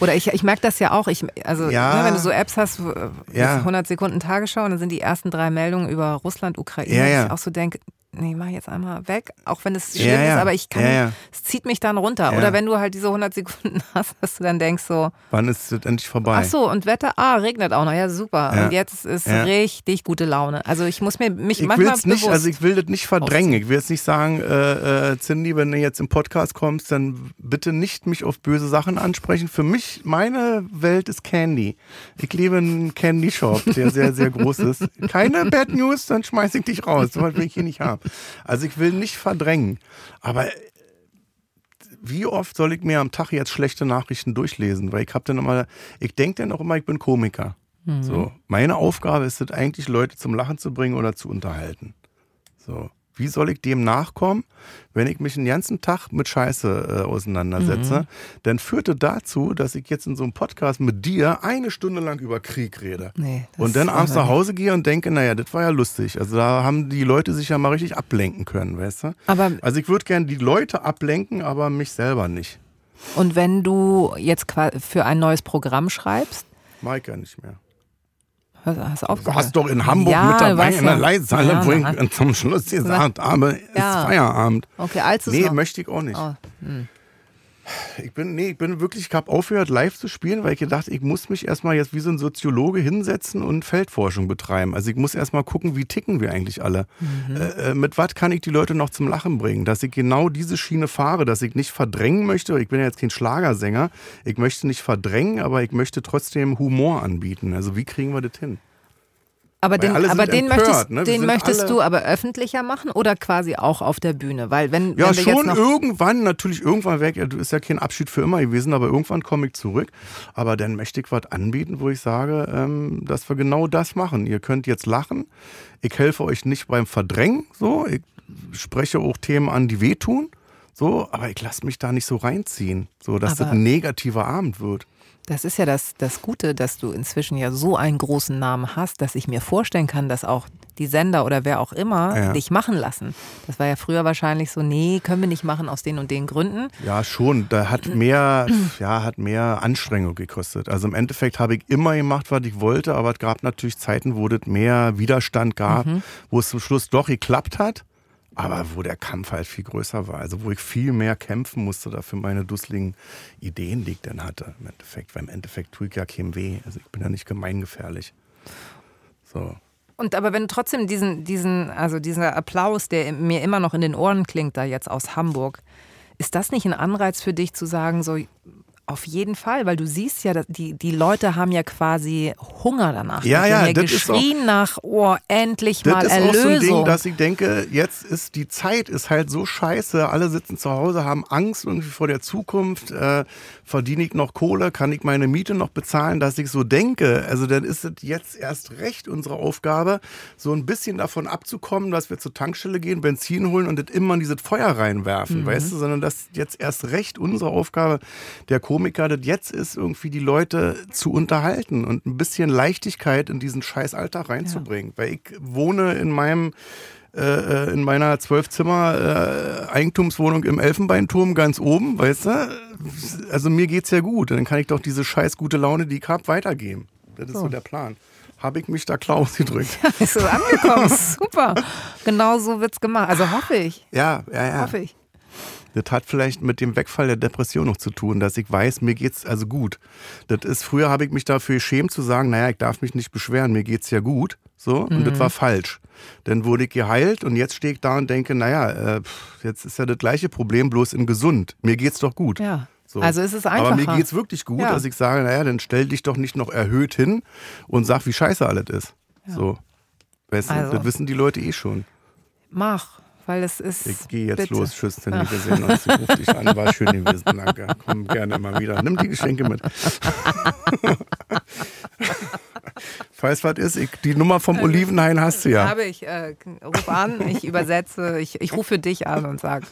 Oder ich, ich merke das ja auch. Ich, also, Ja. ne, wenn du so Apps hast, äh, Ja. 100 Sekunden Tagesschau und dann sind die ersten drei Meldungen über Russland, Ukraine, Ja, ja. ich auch so denke, nee, mach jetzt einmal weg, auch wenn es Ja, schlimm ja. ist, aber ich kann, Ja, ja. es zieht mich dann runter. Ja. Oder wenn du halt diese 100 Sekunden hast, dass du dann denkst so, Wann ist das endlich vorbei? Ach so, und Wetter, ah, regnet auch noch, ja super. Ja. Und jetzt ist Ja. richtig gute Laune. Also ich muss mir mich Ich manchmal es nicht, bewusst, also ich will das nicht verdrängen. Ich will jetzt nicht sagen, äh, äh, Cindy, wenn du jetzt im Podcast kommst, dann bitte nicht mich auf böse Sachen ansprechen. Für mich, meine Welt ist Candy. Ich lebe in einem Candy Shop, der sehr, sehr groß ist. Keine Bad News, dann schmeiß ich dich raus. So was will ich hier nicht haben. Also ich will nicht verdrängen. Aber wie oft soll ich mir am Tag jetzt schlechte Nachrichten durchlesen? Weil ich habe dann immer, ich denke dann auch immer, ich bin Komiker. So, meine Aufgabe ist es eigentlich, Leute zum Lachen zu bringen oder zu unterhalten. So, wie soll ich dem nachkommen, wenn ich mich den ganzen Tag mit Scheiße äh, auseinandersetze? Dann führt es dazu, dass ich jetzt in so einem Podcast mit dir eine Stunde lang über Krieg rede. Nee, und dann abends nach. Hause gehe und denke, naja, das war ja lustig. Also da haben die Leute sich ja mal richtig ablenken können, weißt du? Aber Also ich würde gerne die Leute ablenken, aber mich selber nicht. und wenn du jetzt für ein neues Programm schreibst, ich ja nicht mehr. Hast, hast du Du aufgehört? warst doch in Hamburg Ja, mit dabei in der ja. Leitzahle, Ja, wo ich zum Schluss gesagt habe, ist Ja. Feierabend. Okay, als Nee, noch. möchte ich auch nicht. Oh, Ich bin, nee, ich bin wirklich, ich habe aufgehört, live zu spielen, weil ich gedacht, ich muss mich erstmal jetzt wie so ein Soziologe hinsetzen und Feldforschung betreiben. Also ich muss erstmal gucken, wie ticken wir eigentlich alle. Äh, äh, mit was kann ich die Leute noch zum Lachen bringen? Dass ich genau diese Schiene fahre, dass ich nicht verdrängen möchte. Ich bin ja jetzt kein Schlagersänger. Ich möchte nicht verdrängen, aber ich möchte trotzdem Humor anbieten. Also wie kriegen wir das hin? Aber Weil den, aber den empört, möchtest, ne? Den möchtest du aber öffentlicher machen oder quasi auch auf der Bühne? Weil wenn, Ja, wenn schon irgendwann, natürlich irgendwann weg. Du ist ja kein Abschied für immer gewesen, aber irgendwann komme ich zurück. Aber dann möchte ich was anbieten, wo ich sage, ähm, dass wir genau das machen. Ihr könnt jetzt lachen. Ich helfe euch nicht beim Verdrängen. So, ich spreche auch Themen an, die wehtun. So, aber ich lasse mich da nicht so reinziehen, so dass Aber- das ein negativer Abend wird. Das ist ja das, das Gute, dass du inzwischen ja so einen großen Namen hast, dass ich mir vorstellen kann, dass auch die Sender oder wer auch immer Ja. dich machen lassen. Das war ja früher wahrscheinlich so, nee, können wir nicht machen aus den und den Gründen. Ja, schon. Da hat mehr, ja, hat mehr Anstrengung gekostet. Also im Endeffekt habe ich immer gemacht, was ich wollte, aber es gab natürlich Zeiten, wo es mehr Widerstand gab, wo es zum Schluss doch geklappt hat, aber wo der Kampf halt viel größer war. Also wo ich viel mehr kämpfen musste dafür meine dusseligen Ideen, die ich dann hatte. Im Endeffekt, weil im Endeffekt tue ich ja keinem weh. Also ich bin ja nicht gemeingefährlich. So. Und aber wenn du trotzdem diesen, diesen, also dieser Applaus, der mir immer noch in den Ohren klingt, da jetzt aus Hamburg, ist das nicht ein Anreiz für dich zu sagen, so auf jeden Fall, weil du siehst ja, die, die Leute haben ja quasi Hunger danach. Ja, ja, ja das ist auch- nach, oh, endlich mal Das ist Erlösung. auch so ein Ding, dass ich denke, jetzt ist die Zeit ist halt so scheiße. Alle sitzen zu Hause, haben Angst irgendwie vor der Zukunft. Äh, verdiene ich noch Kohle? Kann ich meine Miete noch bezahlen? Dass ich so denke. Also dann ist es jetzt erst recht unsere Aufgabe, so ein bisschen davon abzukommen, dass wir zur Tankstelle gehen, Benzin holen und das immer in dieses Feuer reinwerfen, weißt du? Sondern dass jetzt erst recht unsere Aufgabe der Komiker das jetzt ist, irgendwie die Leute zu unterhalten und ein bisschen Leichtigkeit in diesen scheiß Alltag reinzubringen. Weil ich wohne in meinem äh, in meiner Zwölfzimmer äh, Eigentumswohnung im Elfenbeinturm ganz oben, weißt du? Also mir geht's ja gut. Dann kann ich doch diese scheiß gute Laune, die ich hab, weitergeben. Das ist so, der Plan. Habe ich mich da klar ausgedrückt? Ist so angekommen, super. Genau so wird's gemacht. Also hoffe ich, Ja, ja, ja. hoffe ich. Das hat vielleicht mit dem Wegfall der Depression noch zu tun, dass ich weiß, mir geht's also gut. Das ist, früher habe ich mich dafür geschämt zu sagen, naja, ich darf mich nicht beschweren, mir geht's ja gut. So, und Mhm. das war falsch. Dann wurde ich geheilt und jetzt stehe ich da und denke, naja, äh, jetzt ist ja das gleiche Problem, bloß in gesund. Mir geht's doch gut. Ja. So. Also ist es einfacher. Aber mir geht's wirklich gut, Ja. dass ich sage, naja, dann stell dich doch nicht noch erhöht hin und sag, wie scheiße alles ist. So. Weißt du, Also. das wissen die Leute eh schon. Mach, weil es ist. Ich gehe jetzt bitte. los. Tschüss, Cindy. Wir sehen uns. Ich rufe dich an. War schön gewesen. Danke. Komm gerne mal wieder. Nimm die Geschenke mit. Falls was ist, ich, die Nummer vom Olivenhain hast du ja. Habe ich. Äh, ruf an, ich übersetze, ich, ich rufe dich an und sage.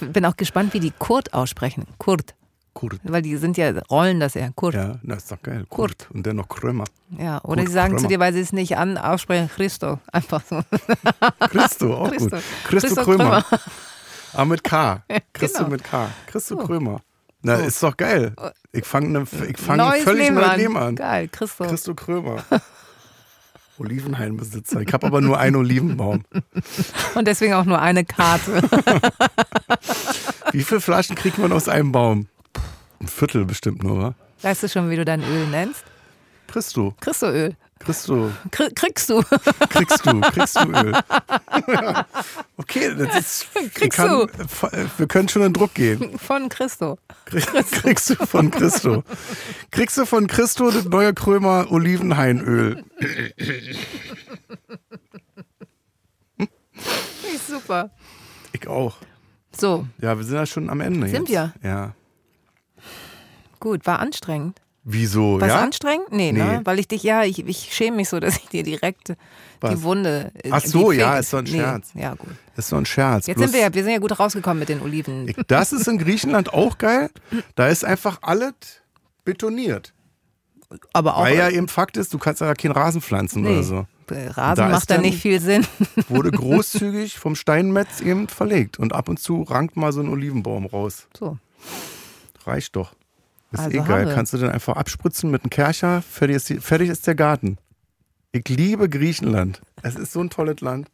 Ich bin auch gespannt, wie die Kurt aussprechen. Kurt. Kurt. Weil die sind ja, rollen das eher. Kurt. Ja. Ja, das ist doch geil. Kurt. Und dann noch Krömer. Oder Kurt sie sagen zu Krömer. dir, weil sie es nicht an aussprechen, Christo. Einfach so. Christo, auch Christo. gut. Christo, Christo Krömer. Aber mit K. Christo genau. mit K. Christo So. Krömer. Na, So. ist doch geil. Ich fange ne, ich fang völlig Leben neues. Leben an. Geil, Christo. Christo Krömer. Olivenhainbesitzer. Ich habe aber nur einen Olivenbaum. Und deswegen auch nur eine Karte. Wie viele Flaschen kriegt man aus einem Baum? Ein Viertel bestimmt nur, wa? weißt du schon, wie du dein Öl nennst? Christo, Christoöl. Christo, Kri- Kriegst du. kriegst du, kriegst du Öl. Okay, das ist. Kriegst kann, äh, Wir können schon in Druck gehen. Von Christo. Krieg- Kriegst du von Christo. Kriegst du von Christo das neue Krömer Olivenhainöl. Ist super. Ich auch. So, Ja, wir sind ja schon am Ende. Sind jetzt. Ja. Gut, war anstrengend. Wieso? War es ja? anstrengend? Nee, Nee. ne? Weil ich dich, ja, ich, ich schäme mich so, dass ich dir direkt Was? die Wunde. äh, Ach so, ja, ist so ein Scherz. Nee, ja, gut. Ist so ein Scherz. Jetzt sind wir ja, wir sind ja gut rausgekommen mit den Oliven. Das ist in Griechenland auch geil. Da ist einfach alles betoniert. aber auch Weil ja eben Fakt ist, du kannst ja keinen Rasen pflanzen nee, oder so. äh, Da Rasen ist macht da nicht viel Sinn. Wurde großzügig vom Steinmetz eben verlegt. Und ab und zu rankt mal so ein Olivenbaum raus. So. Reicht doch. Ist Also eh geil. wir. Kannst du dann einfach abspritzen mit einem Kercher. Fertig ist, die, fertig ist der Garten. Ich liebe Griechenland. Es ist so ein tolles Land.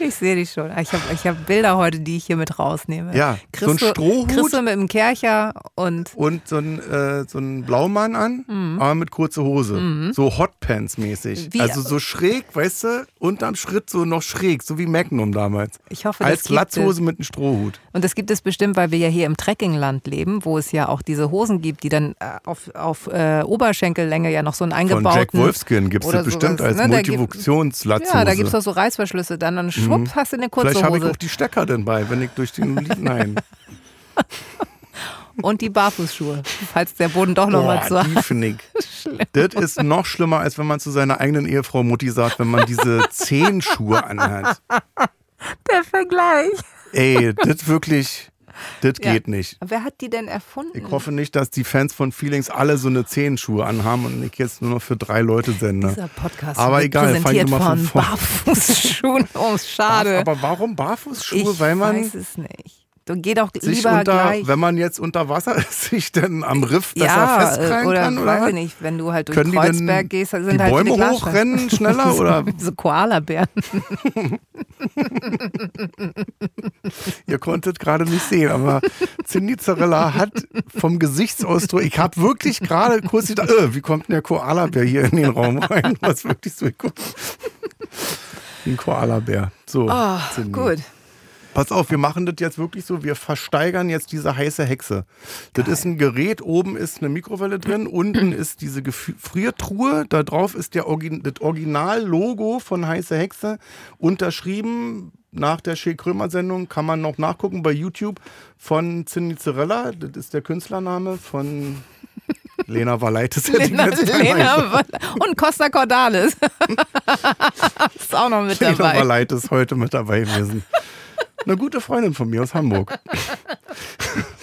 Ich sehe dich schon. Ich habe ich hab Bilder heute, die ich hier mit rausnehme. Ja, so ein Christo, Strohhut. Christo mit dem Kercher und Und so ein, äh, so ein Blaumann an, Mhm. aber mit kurzer Hose. So Hotpants-mäßig. Also so schräg, weißt du, unterm Schritt so noch schräg, so wie Magnum damals. ich hoffe, Als. Latzhose mit einem Strohhut. Und das gibt es bestimmt, weil wir ja hier im Trekkingland leben, wo es ja auch diese Hosen gibt, die dann äh, auf, auf äh, Oberschenkellänge ja noch so einen Von eingebauten... Jack Wolfskin gibt es das bestimmt sowas, als ne? Gibt- Multifunktionslatzhose. Ja, da gibt es doch so Reißverschlüsse. Dann, dann schwupp, hast du eine kurze Vielleicht habe ich Hose. auch die Stecker denn bei, wenn ich durch den Nein. Und die Barfußschuhe, falls der Boden doch noch mal zu. Das ist noch schlimmer, als wenn man zu seiner eigenen Ehefrau Mutti sagt, wenn man diese Zehenschuhe anhat. Der Vergleich. Ey, das wirklich, das Ja. geht nicht. Wer hat die denn erfunden? Ich hoffe nicht, dass die Fans von Feelings alle so eine Zehenschuhe anhaben und ich jetzt nur noch für drei Leute sende. Dieser Podcast Aber egal, fang ich immer von von vorn. Barfußschuhen. Oh, schade. Aber warum Barfußschuhe? ich Weil man weiß es nicht. Du geh doch sich lieber unter, gleich. wenn man jetzt unter Wasser ist, sich dann am Riff besser ja, festkrallen oder kann? Oder weiß ich nicht, wenn du halt durch Können die denn Kreuzberg gehst, dann sind die halt Bäume hochrennen schneller oder So Koalabären. Ihr konntet gerade nicht sehen, aber Cindy Zarella hat vom Gesichtsausdruck, ich habe wirklich gerade kurz gedacht, äh, wie kommt denn der Koalabär hier in den Raum rein? Was wirklich so ein Koalabär. So, Oh, gut. Pass auf, wir machen das jetzt wirklich so, wir versteigern jetzt diese heiße Hexe. Das ist ein Gerät, oben ist eine Mikrowelle drin, unten ist diese Gefriertruhe, da drauf ist der Origin das Original-Logo von heiße Hexe, unterschrieben nach der Shea Krömer Sendung, kann man noch nachgucken bei YouTube von Cindy Zarella, das ist der Künstlername von Lena Valaitis. Lena, Lena und Costa Cordalis. ist auch noch mit Lena dabei. Valait ist heute mit dabei gewesen. Eine gute Freundin von mir aus Hamburg.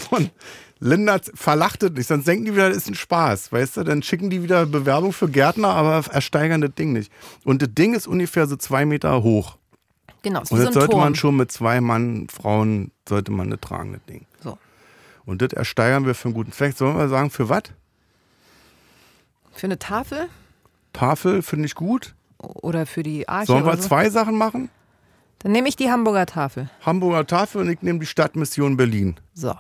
Und Linda verlachtet nicht, sonst denken die wieder, das ist ein Spaß, weißt du? Dann schicken die wieder Bewerbung für Gärtner, aber ersteigern das Ding nicht. Und das Ding ist ungefähr so zwei Meter hoch. Genau, ist Und so das ein sollte Turm. man schon mit zwei Mann, Frauen, sollte man das tragen, das Ding. So. Und das ersteigern wir für einen guten Zweck. Sollen wir sagen, für was? Für eine Tafel Tafel finde ich gut. oder für die Arche Sollen wir so? zwei Sachen machen? Dann nehme ich die Hamburger Tafel. Hamburger Tafel und ich nehme die Stadtmission Berlin. So.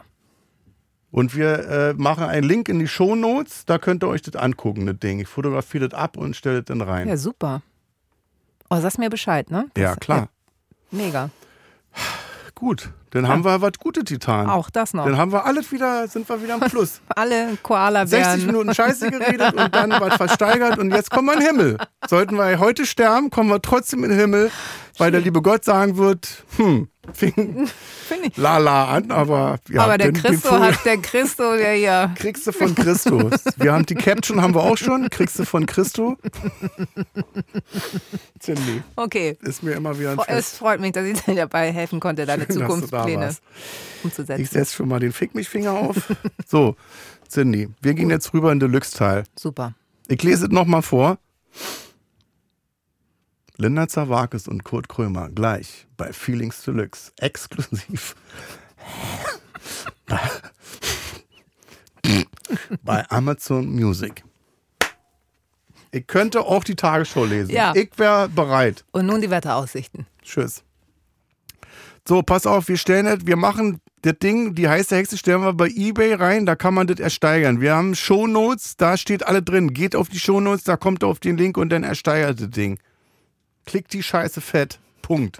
Und wir äh, machen einen Link in die Shownotes, da könnt ihr euch das angucken, das Ding. Ich fotografiere das ab und stelle das dann rein. Ja, super. Oh, sagst mir Bescheid, ne? Ja, klar. Ja, mega. Gut, dann haben wir was Gutes getan. Auch das noch. Dann haben wir alles wieder, sind wir wieder am Plus. Alle koala 60 Minuten Scheiße geredet und dann was versteigert und jetzt kommen wir in den Himmel. Sollten wir heute sterben, kommen wir trotzdem in den Himmel, weil der liebe Gott sagen wird, hm, fing lala an, aber ja, Aber der den- den Christo Vogel hat, der Christo, der hier. kriegst du von Christus. Wir haben die Caption haben wir auch schon, kriegst du von Christo. Cindy, Okay. ist mir immer wieder ein Es Fest. freut mich, dass ich dir dabei helfen konnte, deine Schön, Zukunftspläne warst. Ich umzusetzen. setze schon mal den Fick mich Finger auf. So, Cindy, wir gehen jetzt rüber in Deluxe-Teil. Super. Ich lese es nochmal vor. Linda Zawakis und Kurt Krömer gleich bei Feelings Deluxe exklusiv bei, bei Amazon Music. Ich könnte auch die Tagesschau lesen. Ja. Ich wäre bereit. Und nun die Wetteraussichten. Tschüss. So, pass auf, wir stellen das, wir machen das Ding, die heiße Hexe stellen wir bei Ebay rein, da kann man das ersteigern. Wir haben Shownotes, da steht alle drin. Geht auf die Shownotes, da kommt auf den Link und dann ersteigert das Ding. Klickt die Scheiße fett. Punkt.